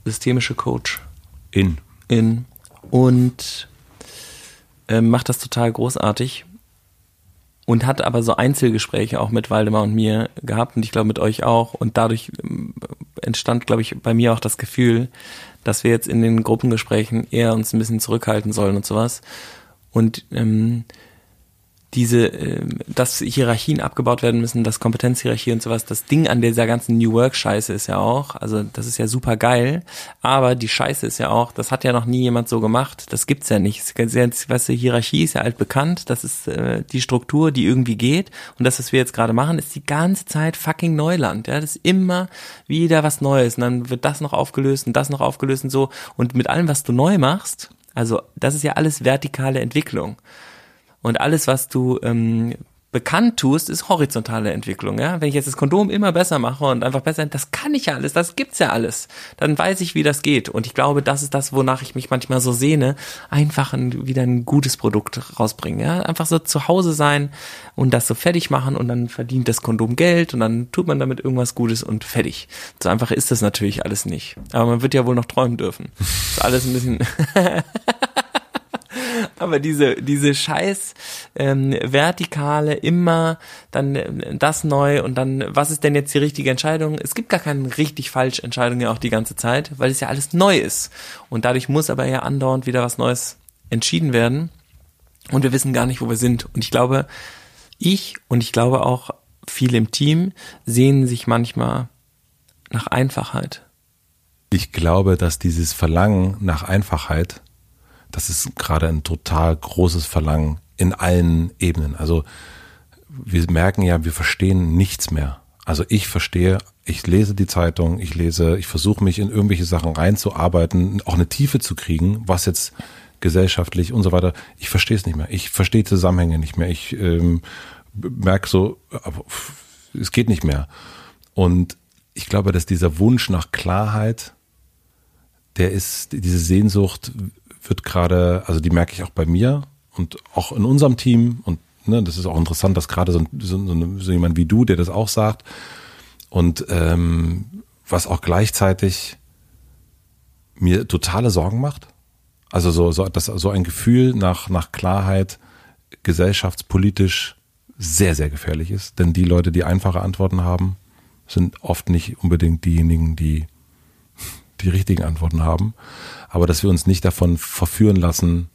Systemische Coach. In. In. Und äh, macht das total großartig und hat aber so Einzelgespräche auch mit Waldemar und mir gehabt und ich glaube mit euch auch und dadurch ähm, entstand, glaube ich, bei mir auch das Gefühl, dass wir jetzt in den Gruppengesprächen eher uns ein bisschen zurückhalten sollen und sowas. Und ähm, diese, äh, dass Hierarchien abgebaut werden müssen, dass Kompetenzhierarchie und sowas, das Ding an dieser ganzen New Work Scheiße ist ja auch, also das ist ja super geil, aber die Scheiße ist ja auch, das hat ja noch nie jemand so gemacht, das gibt's ja nicht. Weißt du, Hierarchie ist ja altbekannt, das ist äh, die Struktur, die irgendwie geht und das, was wir jetzt gerade machen, ist die ganze Zeit fucking Neuland, ja, das ist immer wieder was Neues und dann wird das noch aufgelöst und das noch aufgelöst und so und mit allem, was du neu machst, also das ist ja alles vertikale Entwicklung. Und alles, was du ähm, bekannt tust, ist horizontale Entwicklung. Ja? Wenn ich jetzt das Kondom immer besser mache und einfach besser, das kann ich ja alles, das gibt's ja alles. Dann weiß ich, wie das geht. Und ich glaube, das ist das, wonach ich mich manchmal so sehne. Einfach ein, wieder ein gutes Produkt rausbringen. Ja? Einfach so zu Hause sein und das so fertig machen und dann verdient das Kondom Geld und dann tut man damit irgendwas Gutes und fertig. So einfach ist das natürlich alles nicht. Aber man wird ja wohl noch träumen dürfen. Ist alles ein bisschen. Aber diese, diese scheiß ähm, Vertikale, immer dann äh, das neu und dann, was ist denn jetzt die richtige Entscheidung? Es gibt gar keine richtig falsche Entscheidung ja auch die ganze Zeit, weil es ja alles neu ist. Und dadurch muss aber ja andauernd wieder was Neues entschieden werden. Und wir wissen gar nicht, wo wir sind. Und ich glaube, ich und ich glaube auch viele im Team sehen sich manchmal nach Einfachheit. Ich glaube, dass dieses Verlangen nach Einfachheit, das ist gerade ein total großes Verlangen in allen Ebenen. Also wir merken ja, wir verstehen nichts mehr. Also ich verstehe, ich lese die Zeitung, ich lese, ich versuche mich in irgendwelche Sachen reinzuarbeiten, auch eine Tiefe zu kriegen, was jetzt gesellschaftlich und so weiter. Ich verstehe es nicht mehr. Ich verstehe Zusammenhänge nicht mehr. Ich ähm, merke so, es geht nicht mehr. Und ich glaube, dass dieser Wunsch nach Klarheit, der ist, diese Sehnsucht wird gerade, also die merke ich auch bei mir und auch in unserem Team und ne, das ist auch interessant, dass gerade so, so, so, so jemand wie du, der das auch sagt und ähm, was auch gleichzeitig mir totale Sorgen macht. Also so, so, das, so ein Gefühl nach, nach Klarheit gesellschaftspolitisch sehr, sehr gefährlich ist. Denn die Leute, die einfache Antworten haben, sind oft nicht unbedingt diejenigen, die die richtigen Antworten haben. Aber dass wir uns nicht davon verführen lassen,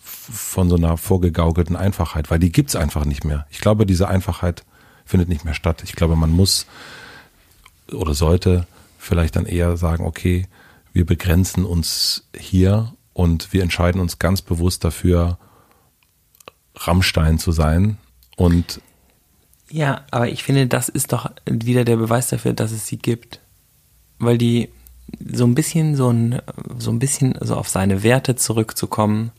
von so einer vorgegaukelten Einfachheit, weil die gibt's einfach nicht mehr. Ich glaube, diese Einfachheit findet nicht mehr statt. Ich glaube, man muss oder sollte vielleicht dann eher sagen, okay, wir begrenzen uns hier und wir entscheiden uns ganz bewusst dafür, Rammstein zu sein und ja, aber ich finde, das ist doch wieder der Beweis dafür, dass es sie gibt. Weil die so ein bisschen so ein, so ein bisschen so auf seine Werte zurückzukommen,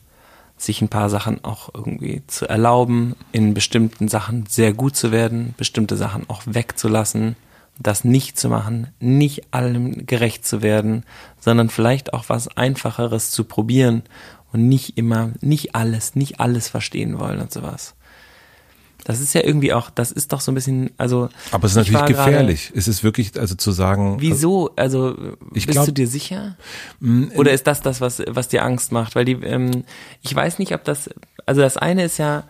sich ein paar Sachen auch irgendwie zu erlauben, in bestimmten Sachen sehr gut zu werden, bestimmte Sachen auch wegzulassen, das nicht zu machen, nicht allem gerecht zu werden, sondern vielleicht auch was Einfacheres zu probieren und nicht immer, nicht alles, nicht alles verstehen wollen und sowas. Das ist ja irgendwie auch, das ist doch so ein bisschen, also. Aber es ist natürlich gefährlich. Grade, es ist wirklich, also zu sagen. Wieso? Also, bist glaub, du dir sicher? Mm, Oder ist das das, was, was dir Angst macht? Weil die, ähm, ich weiß nicht, ob das, also das eine ist ja,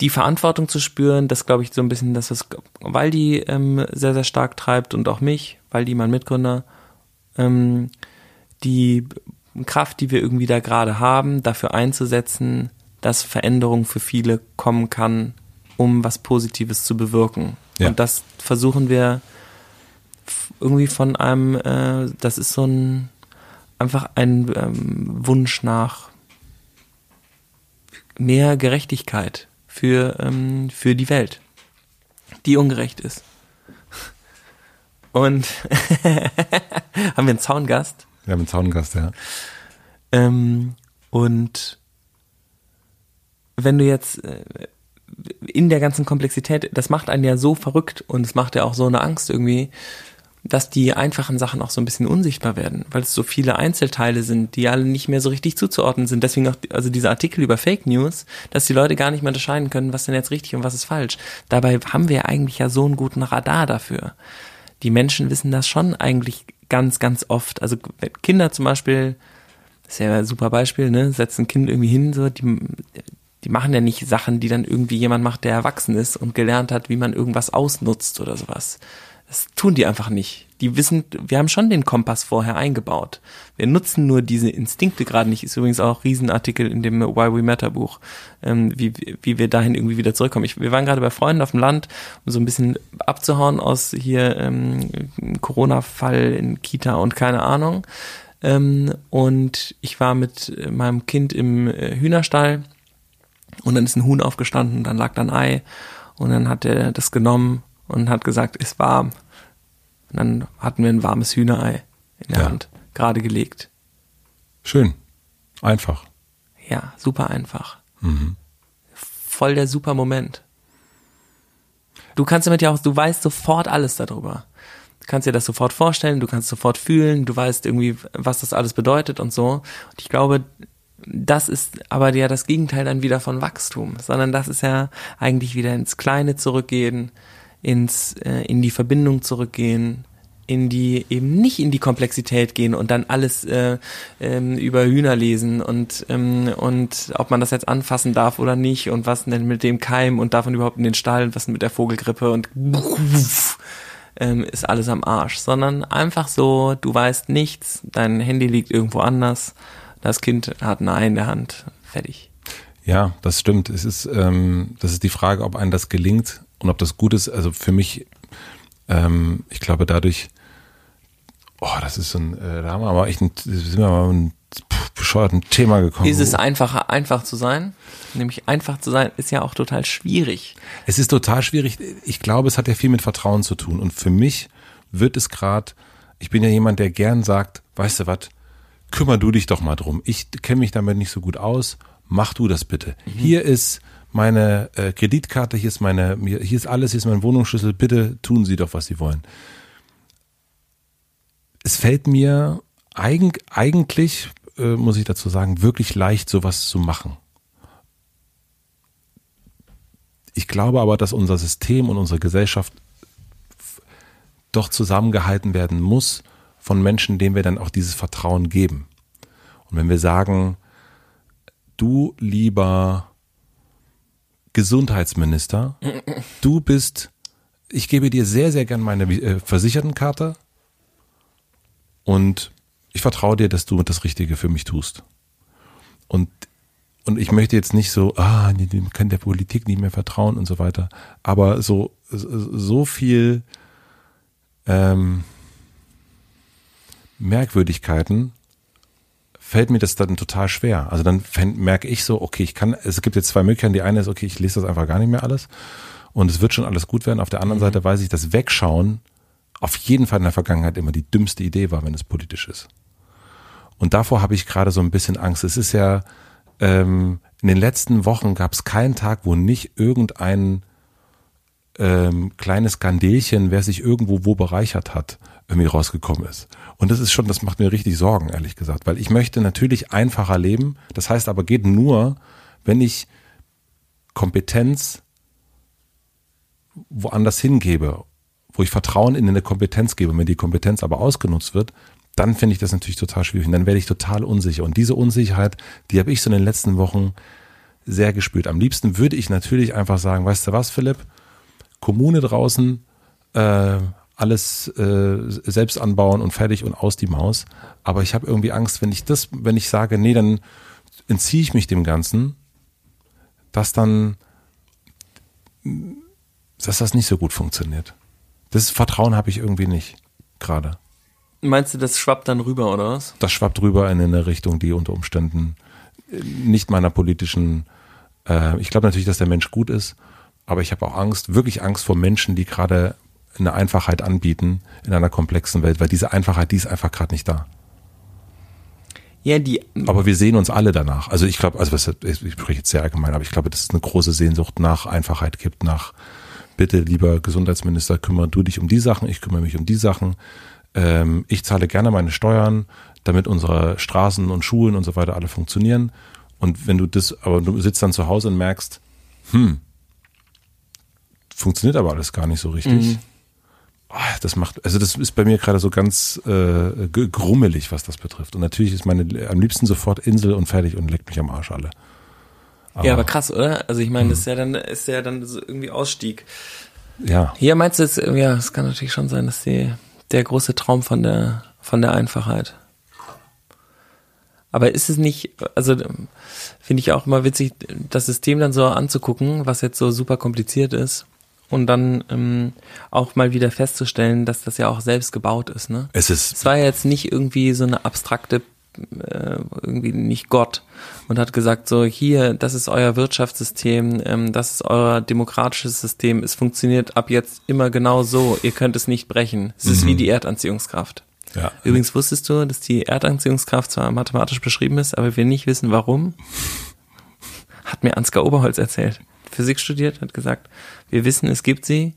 die Verantwortung zu spüren, das glaube ich so ein bisschen das, was Waldi ähm, sehr, sehr stark treibt und auch mich, Waldi, mein Mitgründer, ähm, die Kraft, die wir irgendwie da gerade haben, dafür einzusetzen, dass Veränderung für viele kommen kann, um was Positives zu bewirken. Ja. Und das versuchen wir irgendwie von einem, äh, das ist so ein, einfach ein ähm, Wunsch nach mehr Gerechtigkeit für, ähm, für die Welt, die ungerecht ist. Und haben wir einen Zaungast? Wir haben einen Zaungast, ja. Ähm, und wenn du jetzt äh, in der ganzen Komplexität, das macht einen ja so verrückt und es macht ja auch so eine Angst irgendwie, dass die einfachen Sachen auch so ein bisschen unsichtbar werden, weil es so viele Einzelteile sind, die alle nicht mehr so richtig zuzuordnen sind. Deswegen auch, also dieser Artikel über Fake News, dass die Leute gar nicht mehr unterscheiden können, was denn jetzt richtig und was ist falsch. Dabei haben wir eigentlich ja so einen guten Radar dafür. Die Menschen wissen das schon eigentlich ganz, ganz oft. Also Kinder zum Beispiel, ist ja ein super Beispiel, ne, setzen ein Kind irgendwie hin, so, die, die machen ja nicht Sachen, die dann irgendwie jemand macht, der erwachsen ist und gelernt hat, wie man irgendwas ausnutzt oder sowas. Das tun die einfach nicht. Die wissen, wir haben schon den Kompass vorher eingebaut. Wir nutzen nur diese Instinkte gerade nicht. Ist übrigens auch Riesenartikel in dem Why We Matter Buch, ähm, wie, wie wir dahin irgendwie wieder zurückkommen. Ich, wir waren gerade bei Freunden auf dem Land, um so ein bisschen abzuhauen aus hier ähm, Corona-Fall in Kita und keine Ahnung. Ähm, und ich war mit meinem Kind im äh, Hühnerstall und dann ist ein Huhn aufgestanden, dann lag da ein Ei und dann hat er das genommen und hat gesagt, ist warm. Und dann hatten wir ein warmes Hühnerei in der ja. Hand, gerade gelegt. Schön. Einfach. Ja, super einfach. Mhm. Voll der super Moment. Du kannst damit ja auch, du weißt sofort alles darüber. Du kannst dir das sofort vorstellen, du kannst sofort fühlen, du weißt irgendwie, was das alles bedeutet und so. Und ich glaube, das ist aber ja das Gegenteil dann wieder von Wachstum, sondern das ist ja eigentlich wieder ins Kleine zurückgehen, ins, äh, in die Verbindung zurückgehen, in die eben nicht in die Komplexität gehen und dann alles äh, ähm, über Hühner lesen und ähm, und ob man das jetzt anfassen darf oder nicht und was denn mit dem Keim und davon überhaupt in den Stall und was mit der Vogelgrippe und ähm, ist alles am Arsch, sondern einfach so, du weißt nichts, dein Handy liegt irgendwo anders, das Kind hat ein Ei in der Hand, fertig. Ja, das stimmt. Es ist, ähm, das ist die Frage, ob einem das gelingt und ob das gut ist. Also für mich, ähm, ich glaube dadurch, oh, das ist so ein, äh, da haben wir aber echt ein, sind wir mal ein bescheuerten Thema gekommen. Ist es einfacher, einfach zu sein? Nämlich einfach zu sein ist ja auch total schwierig. Es ist total schwierig. Ich glaube, es hat ja viel mit Vertrauen zu tun. Und für mich wird es gerade, ich bin ja jemand, der gern sagt, weißt du was, kümmer du dich doch mal drum. Ich kenne mich damit nicht so gut aus mach du das bitte. Mhm. Hier ist meine äh, Kreditkarte, hier ist meine, hier ist alles, hier ist mein Wohnungsschlüssel, bitte tun Sie doch, was Sie wollen. Es fällt mir eigen, eigentlich, äh, muss ich dazu sagen, wirklich leicht, sowas zu machen. Ich glaube aber, dass unser System und unsere Gesellschaft doch zusammengehalten werden muss von Menschen, denen wir dann auch dieses Vertrauen geben. Und wenn wir sagen, du lieber Gesundheitsminister, du bist, ich gebe dir sehr, sehr gern meine äh, Versichertenkarte und ich vertraue dir, dass du das Richtige für mich tust. Und, und ich möchte jetzt nicht so, ah, dem kann der Politik nicht mehr vertrauen und so weiter, aber so, so viel ähm, Merkwürdigkeiten fällt mir das dann total schwer. Also dann merke ich so, okay, ich kann, es gibt jetzt zwei Möglichkeiten. Die eine ist, okay, ich lese das einfach gar nicht mehr alles und es wird schon alles gut werden. Auf der anderen mhm. Seite weiß ich, dass Wegschauen auf jeden Fall in der Vergangenheit immer die dümmste Idee war, wenn es politisch ist. Und davor habe ich gerade so ein bisschen Angst. Es ist ja, ähm, in den letzten Wochen gab es keinen Tag, wo nicht irgendein ähm, kleines Skandelchen, wer sich irgendwo wo bereichert hat, irgendwie rausgekommen ist. Und das ist schon, das macht mir richtig Sorgen, ehrlich gesagt, weil ich möchte natürlich einfacher leben. Das heißt aber, geht nur, wenn ich Kompetenz woanders hingebe, wo ich Vertrauen in eine Kompetenz gebe. Wenn die Kompetenz aber ausgenutzt wird, dann finde ich das natürlich total schwierig. Und dann werde ich total unsicher. Und diese Unsicherheit, die habe ich so in den letzten Wochen sehr gespürt. Am liebsten würde ich natürlich einfach sagen, weißt du was, Philipp? Kommune draußen, äh, alles äh, selbst anbauen und fertig und aus die Maus. Aber ich habe irgendwie Angst, wenn ich das, wenn ich sage, nee, dann entziehe ich mich dem Ganzen, dass dann, dass das nicht so gut funktioniert. Das Vertrauen habe ich irgendwie nicht gerade. Meinst du, das schwappt dann rüber, oder was? Das schwappt rüber in eine Richtung, die unter Umständen nicht meiner politischen, äh, ich glaube natürlich, dass der Mensch gut ist, aber ich habe auch Angst, wirklich Angst vor Menschen, die gerade eine Einfachheit anbieten in einer komplexen Welt, weil diese Einfachheit, die ist einfach gerade nicht da. Ja, die. Aber wir sehen uns alle danach. Also ich glaube, also was, ich spreche jetzt sehr allgemein, aber ich glaube, dass es eine große Sehnsucht nach Einfachheit gibt, nach bitte, lieber Gesundheitsminister, kümmere du dich um die Sachen, ich kümmere mich um die Sachen. Ähm, ich zahle gerne meine Steuern, damit unsere Straßen und Schulen und so weiter alle funktionieren. Und wenn du das, aber du sitzt dann zu Hause und merkst, hm, funktioniert aber alles gar nicht so richtig. Mhm das macht, also das ist bei mir gerade so ganz äh, grummelig, was das betrifft. Und natürlich ist meine am liebsten sofort Insel und fertig und leckt mich am Arsch alle. Aber, ja, aber krass, oder? Also ich meine, das ist ja dann, ist ja dann so irgendwie Ausstieg. Ja. Hier meinst du jetzt, ja, es kann natürlich schon sein, dass die, der große Traum von der, von der Einfachheit. Aber ist es nicht, also finde ich auch immer witzig, das System dann so anzugucken, was jetzt so super kompliziert ist und dann ähm, auch mal wieder festzustellen, dass das ja auch selbst gebaut ist. Ne? Es ist. Es war ja jetzt nicht irgendwie so eine abstrakte, äh, irgendwie nicht Gott und hat gesagt so hier, das ist euer Wirtschaftssystem, ähm, das ist euer demokratisches System, es funktioniert ab jetzt immer genau so, ihr könnt es nicht brechen. Es mhm. ist wie mhm. die Erdanziehungskraft. Ja. Übrigens wusstest du, dass die Erdanziehungskraft zwar mathematisch beschrieben ist, aber wir nicht wissen warum? Hat mir Ansgar Oberholz erzählt. Physik studiert, hat gesagt, wir wissen, es gibt sie,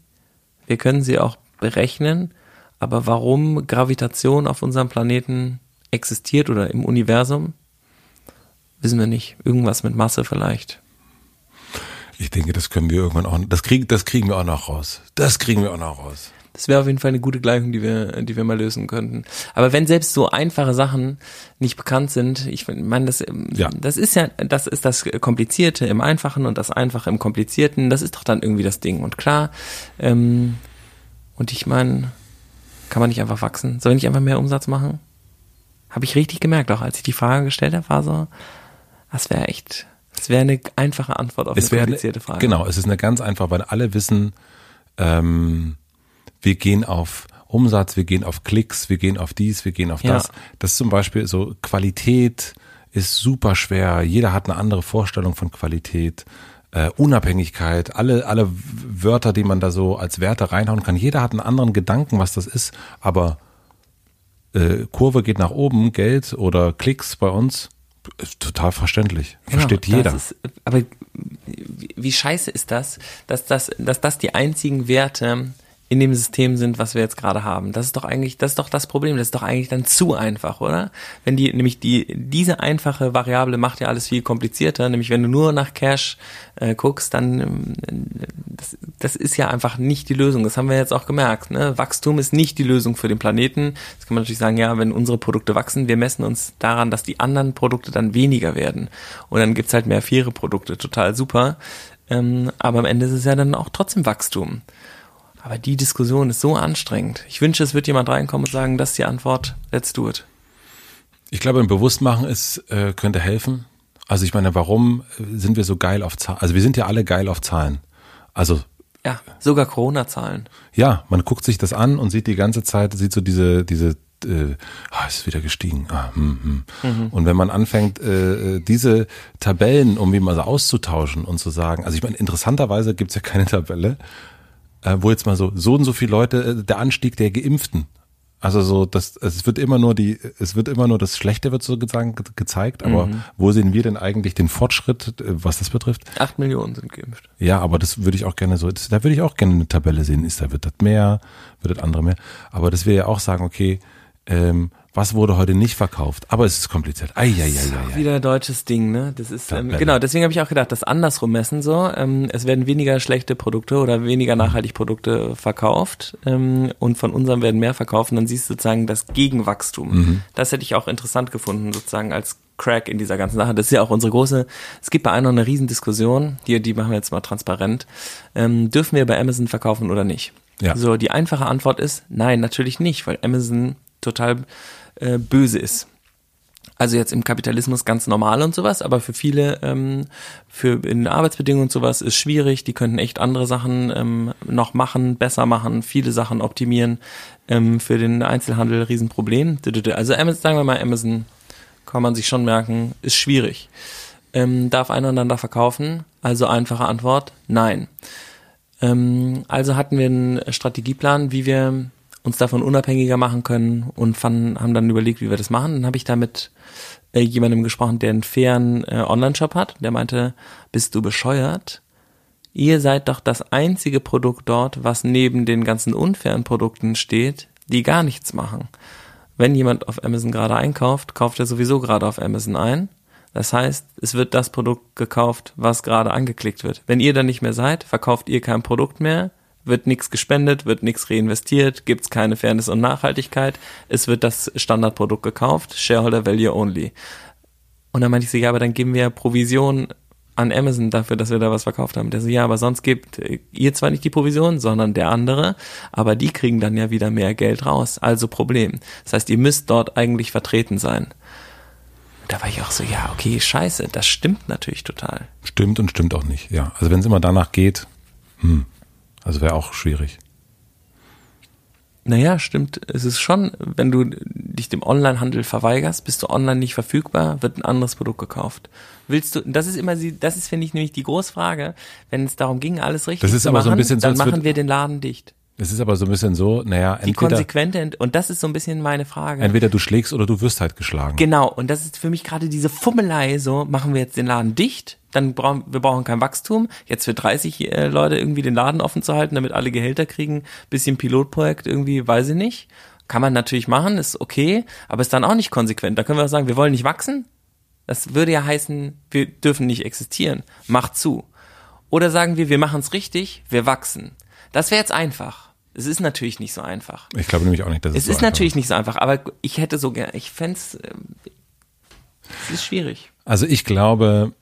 wir können sie auch berechnen, aber warum Gravitation auf unserem Planeten existiert oder im Universum, wissen wir nicht. Irgendwas mit Masse vielleicht. Ich denke, das können wir irgendwann auch, das kriegen, das kriegen wir auch noch raus. Das kriegen wir auch noch raus. Das wäre auf jeden Fall eine gute Gleichung, die wir, die wir mal lösen könnten. Aber wenn selbst so einfache Sachen nicht bekannt sind, ich meine, das, Ja. das ist ja, das ist das Komplizierte im Einfachen und das Einfache im Komplizierten. Das ist doch dann irgendwie das Ding. Und klar, ähm, und ich meine, kann man nicht einfach wachsen? Soll ich nicht einfach mehr Umsatz machen? Habe ich richtig gemerkt, auch als ich die Frage gestellt habe, war so, das wäre echt, das wäre eine einfache Antwort auf Es eine komplizierte Frage. Genau, es ist eine ganz einfach, weil alle wissen, ähm, wir gehen auf Umsatz, wir gehen auf Klicks, wir gehen auf dies, wir gehen auf Ja. das. Das ist zum Beispiel so Qualität ist super schwer. Jeder hat eine andere Vorstellung von Qualität. Äh, Unabhängigkeit, alle, alle Wörter, die man da so als Werte reinhauen kann. Jeder hat einen anderen Gedanken, was das ist, aber äh, Kurve geht nach oben, Geld oder Klicks bei uns, ist total verständlich. Versteht Genau, jeder. Das ist, aber wie, wie scheiße ist das, dass das, dass das die einzigen Werte in dem System sind, was wir jetzt gerade haben. Das ist doch eigentlich, das ist doch das Problem. Das ist doch eigentlich dann zu einfach, oder? Wenn die, nämlich die, diese einfache Variable macht ja alles viel komplizierter. Nämlich wenn du nur nach Cash äh, guckst, dann, ähm, das, das ist ja einfach nicht die Lösung. Das haben wir jetzt auch gemerkt. Ne? Wachstum ist nicht die Lösung für den Planeten. Das kann man natürlich sagen, ja, wenn unsere Produkte wachsen, wir messen uns daran, dass die anderen Produkte dann weniger werden. Und dann gibt's halt mehr faire Produkte. Total super. Ähm, aber am Ende ist es ja dann auch trotzdem Wachstum. Aber die Diskussion ist so anstrengend. Ich wünsche, es wird jemand reinkommen und sagen, das ist die Antwort, let's do it. Ich glaube, ein Bewusstmachen ist, äh, könnte helfen. Also ich meine, warum äh, sind wir so geil auf Zahlen? Also wir sind ja alle geil auf Zahlen. Also Ja, sogar Corona-Zahlen. ja, man guckt sich das an und sieht die ganze Zeit, sieht so diese, diese, äh, ah, ist wieder gestiegen. Ah, hm, hm. Und wenn man anfängt, äh, äh, diese Tabellen, um wie mal so auszutauschen und zu sagen, also ich meine, interessanterweise gibt's ja keine Tabelle, äh, wo jetzt mal so, so und so viele Leute, äh, der Anstieg der Geimpften. Also so, das, es wird immer nur die, es wird immer nur das Schlechte wird sozusagen ge gezeigt, aber wo sehen wir denn eigentlich den Fortschritt, äh, was das betrifft? Acht Millionen sind geimpft. Ja, aber das würde ich auch gerne so, das, da würde ich auch gerne eine Tabelle sehen. Ist da wird das mehr, wird das andere mehr. Aber das wir ja auch sagen, okay, ähm, was wurde heute nicht verkauft? Aber es ist kompliziert. Ei, ei, ei, ei. Wieder deutsches Ding, ne? Das ist ähm, genau. Deswegen habe ich auch gedacht, das andersrum messen so. Ähm, es werden weniger schlechte Produkte oder weniger nachhaltig Produkte verkauft ähm, und von unserem werden mehr verkauft. Und dann siehst du sozusagen das Gegenwachstum. Das hätte ich auch interessant gefunden, sozusagen als Crack in dieser ganzen Sache. Das ist ja auch unsere große. Es gibt bei einer eine Riesendiskussion. Die, die machen wir jetzt mal transparent. Ähm, dürfen wir bei Amazon verkaufen oder nicht? Ja. So die einfache Antwort ist nein, natürlich nicht, weil Amazon total äh, böse ist also jetzt im Kapitalismus ganz normal und sowas, aber für viele, ähm, für in Arbeitsbedingungen und sowas ist schwierig. Die könnten echt andere Sachen ähm, noch machen, besser machen, viele Sachen optimieren. Ähm, für den Einzelhandel Riesenproblem. Also Amazon, sagen wir mal, Amazon kann man sich schon merken, ist schwierig. Ähm, darf einander verkaufen? Also einfache Antwort, nein. Ähm, also hatten wir einen Strategieplan, wie wir uns davon unabhängiger machen können und fanden, haben dann überlegt, wie wir das machen. Dann habe ich da mit äh, jemandem gesprochen, der einen fairen äh, Online-Shop hat. Der meinte, bist du bescheuert? Ihr seid doch das einzige Produkt dort, was neben den ganzen unfairen Produkten steht, die gar nichts machen. Wenn jemand auf Amazon gerade einkauft, kauft er sowieso gerade auf Amazon ein. Das heißt, es wird das Produkt gekauft, was gerade angeklickt wird. Wenn ihr dann nicht mehr seid, verkauft ihr kein Produkt mehr, wird nichts gespendet, wird nichts reinvestiert, gibt's keine Fairness und Nachhaltigkeit, es wird das Standardprodukt gekauft, Shareholder Value Only. Und dann meinte ich so, ja, aber dann geben wir Provision an Amazon dafür, dass wir da was verkauft haben. Der so, ja, aber sonst gibt äh, ihr zwar nicht die Provision, sondern der andere, aber die kriegen dann ja wieder mehr Geld raus. Also Problem. Das heißt, ihr müsst dort eigentlich vertreten sein. Da war ich auch so, ja, okay, scheiße, das stimmt natürlich total. Stimmt und stimmt auch nicht, ja. Also wenn es immer danach geht, hm, also wäre auch schwierig. Naja, stimmt. Es ist schon, wenn du dich dem Onlinehandel verweigerst, bist du online nicht verfügbar, wird ein anderes Produkt gekauft. Willst du, das ist immer, das ist, finde ich, nämlich die Großfrage, wenn es darum ging, alles richtig Das ist zu aber machen, so ein bisschen so, dann machen wir den Laden dicht. Es ist aber so ein bisschen so, naja, Die entweder, konsequente, Ent- und das ist so ein bisschen meine Frage. entweder du schlägst oder du wirst halt geschlagen. Genau, und das ist für mich gerade diese Fummelei, so machen wir jetzt den Laden dicht, dann brauchen wir brauchen kein Wachstum, jetzt für 30 äh, Leute irgendwie den Laden offen zu halten, damit alle Gehälter kriegen, bisschen Pilotprojekt irgendwie, weiß ich nicht. Kann man natürlich machen, ist okay, aber ist dann auch nicht konsequent. Da können wir auch sagen, wir wollen nicht wachsen. Das würde ja heißen, wir dürfen nicht existieren. Macht zu. Oder sagen wir, wir machen es richtig, wir wachsen. Das wäre jetzt einfach. Es ist natürlich nicht so einfach. Ich glaube nämlich auch nicht, dass es Es so ist einfach natürlich nicht so einfach, aber ich hätte so gern, ich fände es, es ist schwierig. Also ich glaube,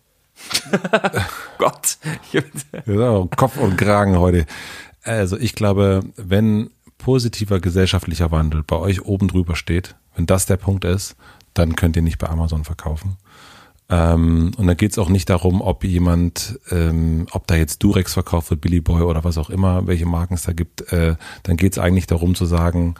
Gott. Kopf und Kragen heute. Also ich glaube, wenn positiver gesellschaftlicher Wandel bei euch oben drüber steht, wenn das der Punkt ist, dann könnt ihr nicht bei Amazon verkaufen. Ähm, und dann geht's auch nicht darum, ob jemand, ähm, ob da jetzt Durex verkauft wird, Billy Boy oder was auch immer, welche Marken es da gibt. Äh, dann geht's eigentlich darum zu sagen,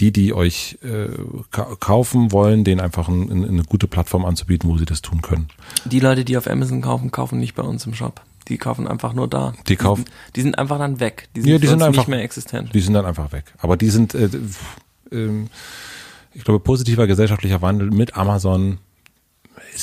die, die euch äh, ka kaufen wollen, denen einfach ein, ein, eine gute Plattform anzubieten, wo sie das tun können. Die Leute, die auf Amazon kaufen, kaufen nicht bei uns im Shop. Die kaufen einfach nur da. Die kaufen- sind, die sind einfach dann weg. Die sind, Ja, die sind einfach- nicht mehr existent. Die sind dann einfach weg. Aber die sind, äh, ähm, ich glaube, positiver gesellschaftlicher Wandel mit Amazon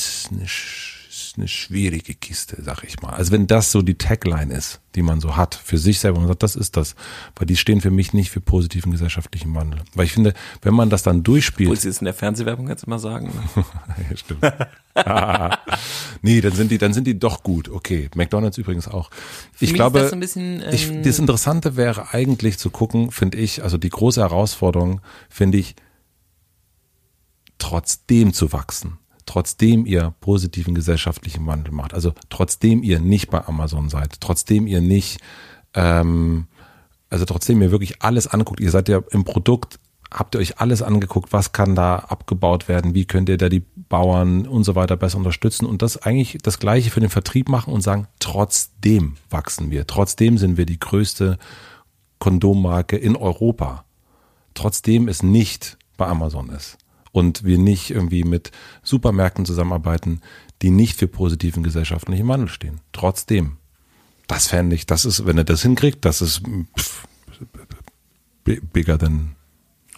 ist eine, ist eine schwierige Kiste, sag ich mal. Also wenn das so die Tagline ist, die man so hat für sich selber, man sagt, das ist das, weil die stehen für mich nicht für positiven gesellschaftlichen Wandel. Weil ich finde, wenn man das dann Obwohl durchspielt, sie es in der Fernsehwerbung jetzt immer sagen. Ne? ja, stimmt. nee, dann sind die, dann sind die doch gut. Okay, McDonald's übrigens auch. Für ich glaube, das bisschen, ähm, ich, das Interessante wäre eigentlich zu gucken, finde ich, also die große Herausforderung, finde ich, trotzdem zu wachsen, trotzdem ihr positiven gesellschaftlichen Wandel macht, also trotzdem ihr nicht bei Amazon seid, trotzdem ihr nicht, ähm, also trotzdem ihr wirklich alles anguckt, ihr seid ja im Produkt, habt ihr euch alles angeguckt, was kann da abgebaut werden, wie könnt ihr da die Bauern und so weiter besser unterstützen und das eigentlich das gleiche für den Vertrieb machen und sagen, trotzdem wachsen wir, trotzdem sind wir die größte Kondommarke in Europa, trotzdem es nicht bei Amazon ist und wir nicht irgendwie mit Supermärkten zusammenarbeiten, die nicht für positiven gesellschaftlichen Wandel stehen. Trotzdem. Das fände ich, das ist, wenn er das hinkriegt, das ist pff, bigger than.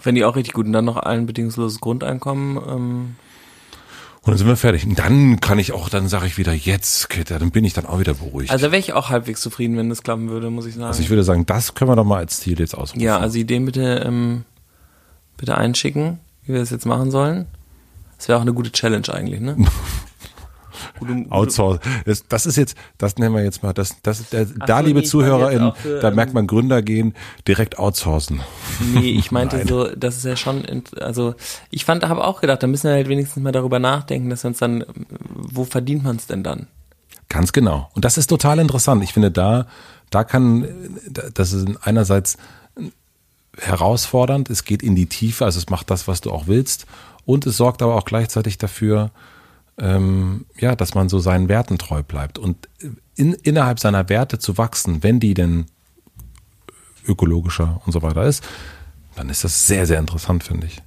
Wenn die auch richtig gut und dann noch ein bedingungsloses Grundeinkommen. Ähm, Und dann sind wir fertig. Und dann kann ich auch, dann sage ich wieder, jetzt, Kitter, dann bin ich dann auch wieder beruhigt. also wäre ich auch halbwegs zufrieden, wenn das klappen würde, muss ich sagen. Also ich würde sagen, das können wir doch mal als Ziel jetzt ausrufen. ja, also Ideen bitte, ähm, bitte einschicken, wie wir das jetzt machen sollen. Das wäre auch eine gute Challenge eigentlich, ne? Outsource. Das, das ist jetzt, das nennen wir jetzt mal, das, das, der, da, so, liebe nee, ZuhörerInnen, für, da ähm, merkt man Gründer gehen, direkt outsourcen. Nee, ich meinte so, das ist ja schon, also ich fand, habe auch gedacht, da müssen wir halt wenigstens mal darüber nachdenken, dass wir uns dann, wo verdient man es denn dann? Ganz genau. Und das ist total interessant. Ich finde, da, da kann, das ist einerseits herausfordernd, es geht in die Tiefe, also es macht das, was du auch willst. Und es sorgt aber auch gleichzeitig dafür, ähm, ja, dass man so seinen Werten treu bleibt. Und in, innerhalb seiner Werte zu wachsen, wenn die denn ökologischer und so weiter ist, dann ist das sehr, sehr interessant, finde ich.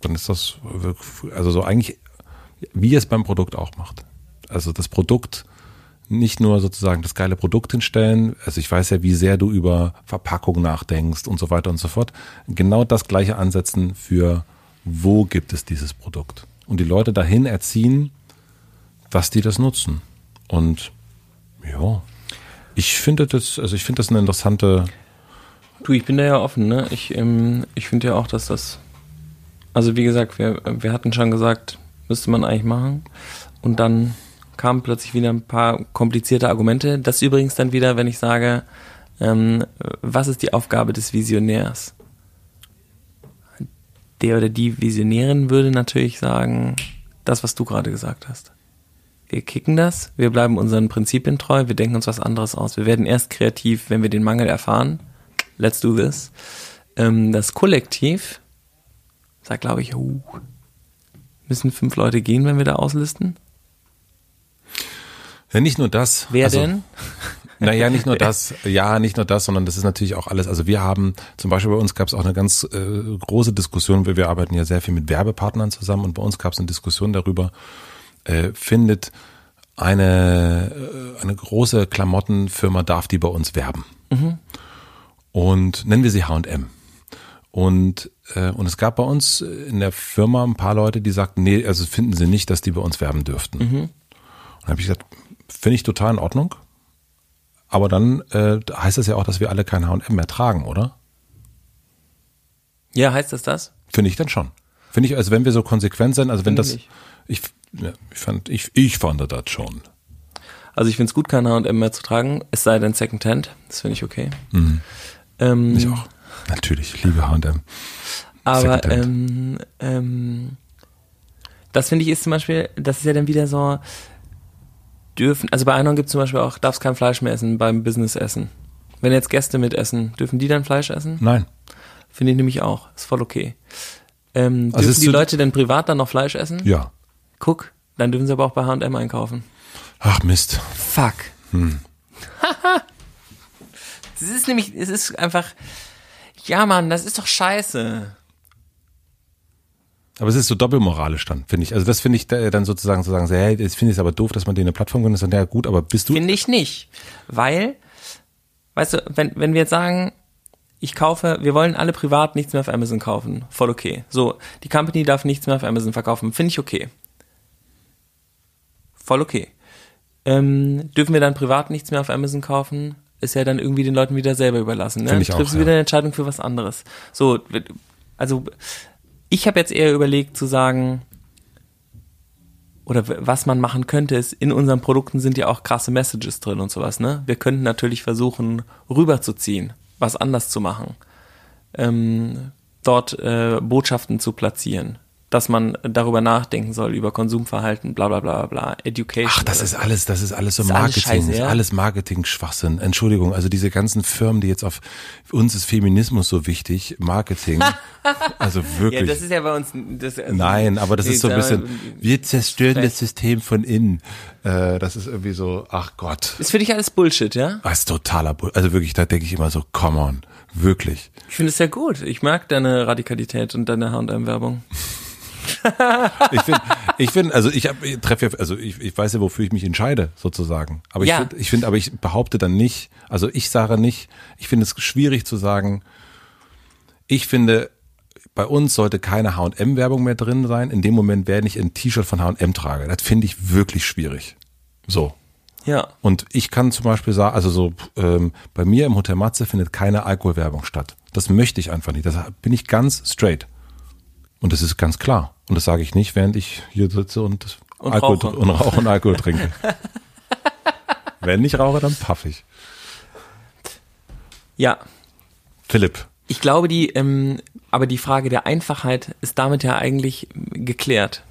Dann ist das wirklich, also so eigentlich, wie es beim Produkt auch macht. Also das Produkt nicht nur sozusagen das geile Produkt hinstellen, also ich weiß ja, wie sehr du über Verpackung nachdenkst und so weiter und so fort. Genau das gleiche ansetzen für, wo gibt es dieses Produkt? Und die Leute dahin erziehen, dass die das nutzen. Und ja, ich finde das, also ich finde das eine interessante, Du, ich bin da ja offen, ne? Ich, ähm, ich finde ja auch, dass das, also wie gesagt, wir, wir hatten schon gesagt, müsste man eigentlich machen. Und dann kamen plötzlich wieder ein paar komplizierte Argumente. Das übrigens dann wieder, wenn ich sage, ähm, was ist die Aufgabe des Visionärs? Der oder die Visionärin würde natürlich sagen, das, was du gerade gesagt hast. Wir kicken das, wir bleiben unseren Prinzipien treu, wir denken uns was anderes aus. Wir werden erst kreativ, wenn wir den Mangel erfahren. Let's do this. Ähm, das Kollektiv sagt, glaube ich, uh, müssen fünf Leute gehen, wenn wir da auslisten. Ja nicht nur das. Wer also, denn? Naja, nicht nur das, ja, nicht nur das, sondern das ist natürlich auch alles. Also wir haben, zum Beispiel bei uns gab es auch eine ganz äh, große Diskussion, weil wir arbeiten ja sehr viel mit Werbepartnern zusammen und bei uns gab es eine Diskussion darüber, äh, findet eine, äh, eine große Klamottenfirma darf die bei uns werben. Und nennen wir sie H&M. Und, äh, und es gab bei uns in der Firma ein paar Leute, die sagten, nee, also finden sie nicht, dass die bei uns werben dürften. Und dann habe ich gesagt, finde ich total in Ordnung. Aber dann äh, heißt das ja auch, dass wir alle kein H&M mehr tragen, oder? Ja, heißt das das? Finde ich dann schon. Finde ich, also wenn wir so konsequent sind, also wenn Finde das, ich. ich, ja, ich fand, ich, ich fand das schon. Also ich finde es gut, kein H&M mehr zu tragen, es sei denn Secondhand. Das finde ich okay. Ähm, Ich auch. Natürlich, ich liebe H&M. Aber ähm, ähm, das finde ich ist zum Beispiel, das ist ja dann wieder so, dürfen, also bei Einhorn gibt es zum Beispiel auch, darfst kein Fleisch mehr essen beim Business-Essen. Wenn jetzt Gäste mitessen, dürfen die dann Fleisch essen? Nein. Finde ich nämlich auch. Ist voll okay. Ähm, Also dürfen die Leute denn privat dann noch Fleisch essen? Ja. Guck, dann dürfen sie aber auch bei H&M einkaufen. Ach Mist. Fuck. das ist nämlich, es ist einfach, ja Mann, das ist doch scheiße. Aber es ist so doppelmoralisch dann, finde ich. Also das finde ich da- dann sozusagen zu sagen, so, hey, jetzt finde ich es aber doof, dass man dir eine Plattform gönnt. Dann, ja gut, aber bist du... Finde ich nicht. Weil, weißt du, wenn, wenn wir jetzt sagen, ich kaufe, wir wollen alle privat nichts mehr auf Amazon kaufen, voll okay. So, die Company darf nichts mehr auf Amazon verkaufen, finde ich okay. Voll okay. Ähm, dürfen wir dann privat nichts mehr auf Amazon kaufen? Ist ja dann irgendwie den Leuten wieder selber überlassen. Ne? Triffst du ja. wieder eine Entscheidung für was anderes. So, also ich habe jetzt eher überlegt zu sagen, oder was man machen könnte, ist, in unseren Produkten sind ja auch krasse Messages drin und sowas, ne? Wir könnten natürlich versuchen, rüberzuziehen, was anders zu machen, ähm, dort äh, Botschaften zu platzieren, dass man darüber nachdenken soll, über Konsumverhalten, bla bla bla bla, Education. Ach, das ist alles, das ist alles so ist alles Marketing, scheiße, ist ja? alles Marketing-Schwachsinn. Entschuldigung, also diese ganzen Firmen, die jetzt auf uns ist Feminismus so wichtig, Marketing, also Ja, wirklich. das ist ja bei uns. Das, also, Nein, aber das ist so ein bisschen, wir zerstören Vielleicht- das System von innen. Äh, das ist irgendwie so, ach Gott. Ist für dich alles Bullshit, ja? Das ist totaler Bull. Also wirklich, da denke ich immer so, come on, wirklich. Ich finde es ja gut. Ich mag deine Radikalität und deine H&M-Werbung. Ich finde, ich finde, also ich, ich treffe ja, also ich, ich weiß ja, wofür ich mich entscheide, sozusagen. Aber Ja. ich finde, ich finde, aber ich behaupte dann nicht, also ich sage nicht, ich finde es schwierig zu sagen, ich finde, bei uns sollte keine H&M-Werbung mehr drin sein, in dem Moment, wenn ich ein T-Shirt von H&M trage. Das finde ich wirklich schwierig. So. Ja. Und ich kann zum Beispiel sagen, also so ähm, bei mir im Hotel Matze findet keine Alkoholwerbung statt. Das möchte ich einfach nicht. Das bin ich ganz straight. Und das ist ganz klar. Und das sage ich nicht, während ich hier sitze und, Und Alkohol rauche. und rauche und Alkohol trinke. Wenn ich rauche, dann paff ich. Ja. Philipp, Ich glaube, die, ähm, aber die Frage der Einfachheit ist damit ja eigentlich geklärt.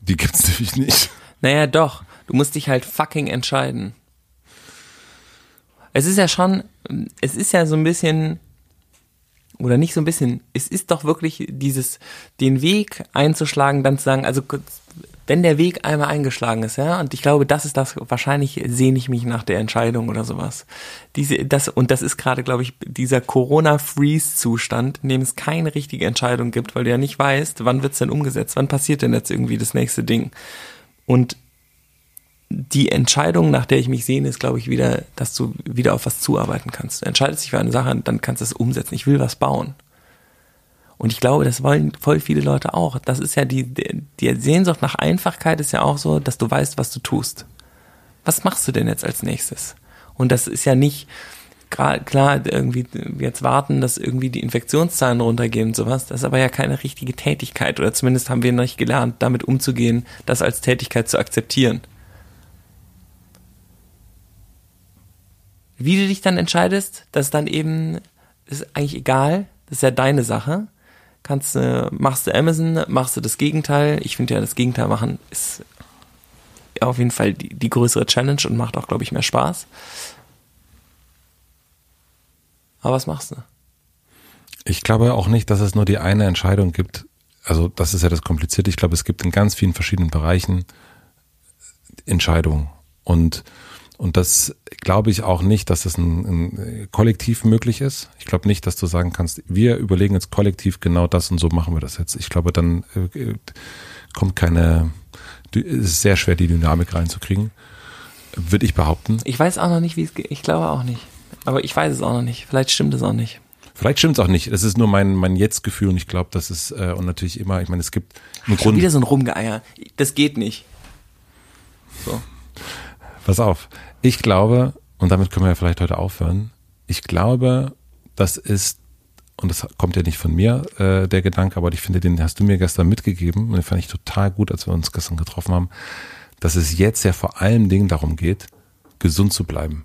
die gibt's nämlich nicht. Naja, doch. Du musst dich halt fucking entscheiden. Es ist ja schon, es ist ja so ein bisschen, oder nicht so ein bisschen, es ist doch wirklich dieses, den Weg einzuschlagen, dann zu sagen, also wenn der Weg einmal eingeschlagen ist, ja, und ich glaube, das ist das, wahrscheinlich sehne ich mich nach der Entscheidung oder sowas. Diese, das, und das ist gerade, glaube ich, dieser Corona-Freeze-Zustand, in dem es keine richtige Entscheidung gibt, weil du ja nicht weißt, wann wird's denn umgesetzt, wann passiert denn jetzt irgendwie das nächste Ding. Und die Entscheidung, nach der ich mich sehne, ist, glaube ich, wieder, dass du wieder auf was zuarbeiten kannst. Du entscheidest dich für eine Sache, dann kannst du es umsetzen. Ich will was bauen. Und ich glaube, das wollen voll viele Leute auch. Das ist ja die, die Sehnsucht nach Einfachkeit ist ja auch so, dass du weißt, was du tust. Was machst du denn jetzt als nächstes? Und das ist ja nicht, klar, irgendwie jetzt warten, dass irgendwie die Infektionszahlen runtergehen und sowas. Das ist aber ja keine richtige Tätigkeit. Oder zumindest haben wir noch nicht gelernt, damit umzugehen, das als Tätigkeit zu akzeptieren. Wie du dich dann entscheidest, das dann eben, ist eigentlich egal. Das ist ja deine Sache. Kannst, äh, machst du Amazon, machst du das Gegenteil. Ich finde ja, das Gegenteil machen ist auf jeden Fall die, die größere Challenge und macht auch, glaube ich, mehr Spaß. Aber was machst du? Ich glaube auch nicht, dass es nur die eine Entscheidung gibt. Also das ist ja das Komplizierte. Ich glaube, es gibt in ganz vielen verschiedenen Bereichen Entscheidungen. Und, und das glaube ich auch nicht, dass das ein, ein Kollektiv möglich ist. Ich glaube nicht, dass du sagen kannst, wir überlegen jetzt kollektiv genau das und so machen wir das jetzt. Ich glaube, dann äh, kommt keine, es ist sehr schwer, die Dynamik reinzukriegen. Würde ich behaupten. Ich weiß auch noch nicht, wie es geht. Ich glaube auch nicht. Aber ich weiß es auch noch nicht. Vielleicht stimmt es auch nicht. Vielleicht stimmt es auch nicht. Das ist nur mein, mein Jetzt-Gefühl und ich glaube, das ist, äh, und natürlich immer, ich meine, es gibt im Schon Grunde. wieder so ein Rumgeeier. Das geht nicht. So. Pass auf. Ich glaube, und damit können wir ja vielleicht heute aufhören, ich glaube, das ist, und das kommt ja nicht von mir, äh, der Gedanke, aber ich finde, den hast du mir gestern mitgegeben und den fand ich total gut, als wir uns gestern getroffen haben, dass es jetzt ja vor allen Dingen darum geht, gesund zu bleiben.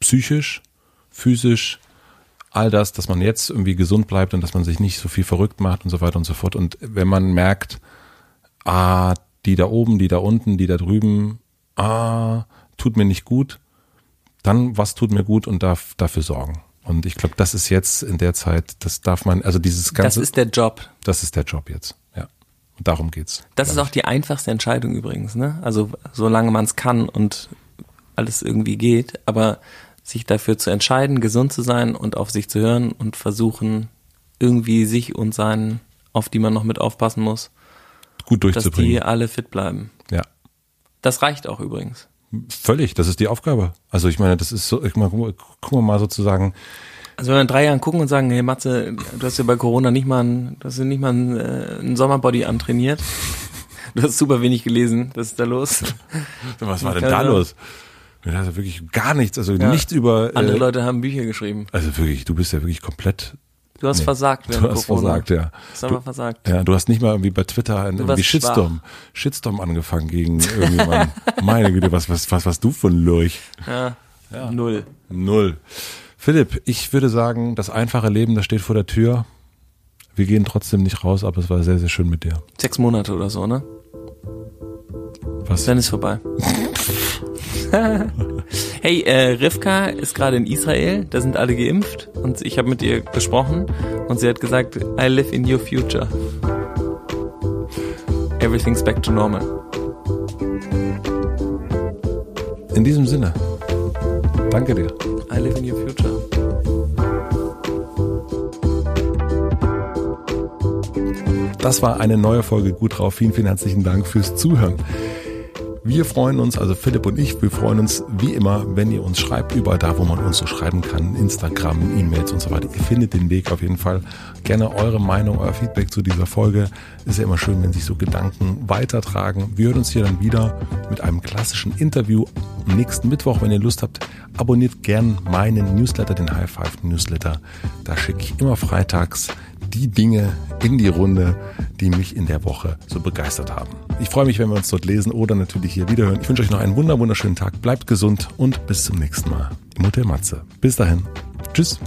Psychisch, physisch, all das, dass man jetzt irgendwie gesund bleibt und dass man sich nicht so viel verrückt macht und so weiter und so fort. Und wenn man merkt, ah, die da oben, die da unten, die da drüben, ah, tut mir nicht gut, dann was tut mir gut und darf dafür sorgen. Und ich glaube, das ist jetzt in der Zeit, das darf man, also dieses ganze. Das ist der Job. Das ist der Job jetzt, ja. Und darum geht's. Das ist auch die einfachste Entscheidung übrigens, ne? Also solange man es kann und alles irgendwie geht, aber sich dafür zu entscheiden, gesund zu sein und auf sich zu hören und versuchen, irgendwie sich und seinen, auf die man noch mit aufpassen muss, gut durchzubringen. Dass die alle fit bleiben. Ja. Das reicht auch übrigens. Völlig, das ist die Aufgabe. Also ich meine, das ist so, ich meine, gucken wir mal sozusagen. Also wenn wir in drei Jahren gucken und sagen, hey Matze, du hast ja bei Corona nicht mal ein, du hast ja nicht mal ein, äh, ein Sommerbody antrainiert. Du hast super wenig gelesen. Was ist da los? Was war denn da los? Also wirklich gar nichts, also ja. nichts über. Andere äh, Leute haben Bücher geschrieben. Also wirklich, du bist ja wirklich komplett. Du hast nee, versagt, während Du hast Corona. versagt, ja. Du hast aber versagt. Ja, du hast nicht mal irgendwie bei Twitter einen irgendwie Shitstorm, schwach. Shitstorm angefangen gegen irgendjemanden. Meine Güte, was, was, was, was du von Lurch? Ja. ja. Null. Null. Philipp, ich würde sagen, das einfache Leben, das steht vor der Tür. Wir gehen trotzdem nicht raus, aber es war sehr, sehr schön mit dir. Sechs Monate oder so, ne? Was? Dann ist vorbei. hey, äh, Rivka ist gerade in Israel, da sind alle geimpft und ich habe mit ihr gesprochen und sie hat gesagt, I live in your future. Everything's back to normal. In diesem Sinne, danke dir. I live in your future. Das war eine neue Folge Gut drauf. Vielen, vielen herzlichen Dank fürs Zuhören. Wir freuen uns, also Philipp und ich, wir freuen uns wie immer, wenn ihr uns schreibt, überall da, wo man uns so schreiben kann, Instagram, E-Mails und so weiter. Ihr findet den Weg auf jeden Fall. Gerne eure Meinung, euer Feedback zu dieser Folge. Ist ja immer schön, wenn sich so Gedanken weitertragen. Wir hören uns hier dann wieder mit einem klassischen Interview am nächsten Mittwoch. Wenn ihr Lust habt, abonniert gern meinen Newsletter, den High Five Newsletter. Da schicke ich immer freitags die Dinge in die Runde, die mich in der Woche so begeistert haben. Ich freue mich, wenn wir uns dort lesen oder natürlich hier wiederhören. Ich wünsche euch noch einen wunderschönen Tag. Bleibt gesund und bis zum nächsten Mal. Im Hotel Matze. Bis dahin. Tschüss.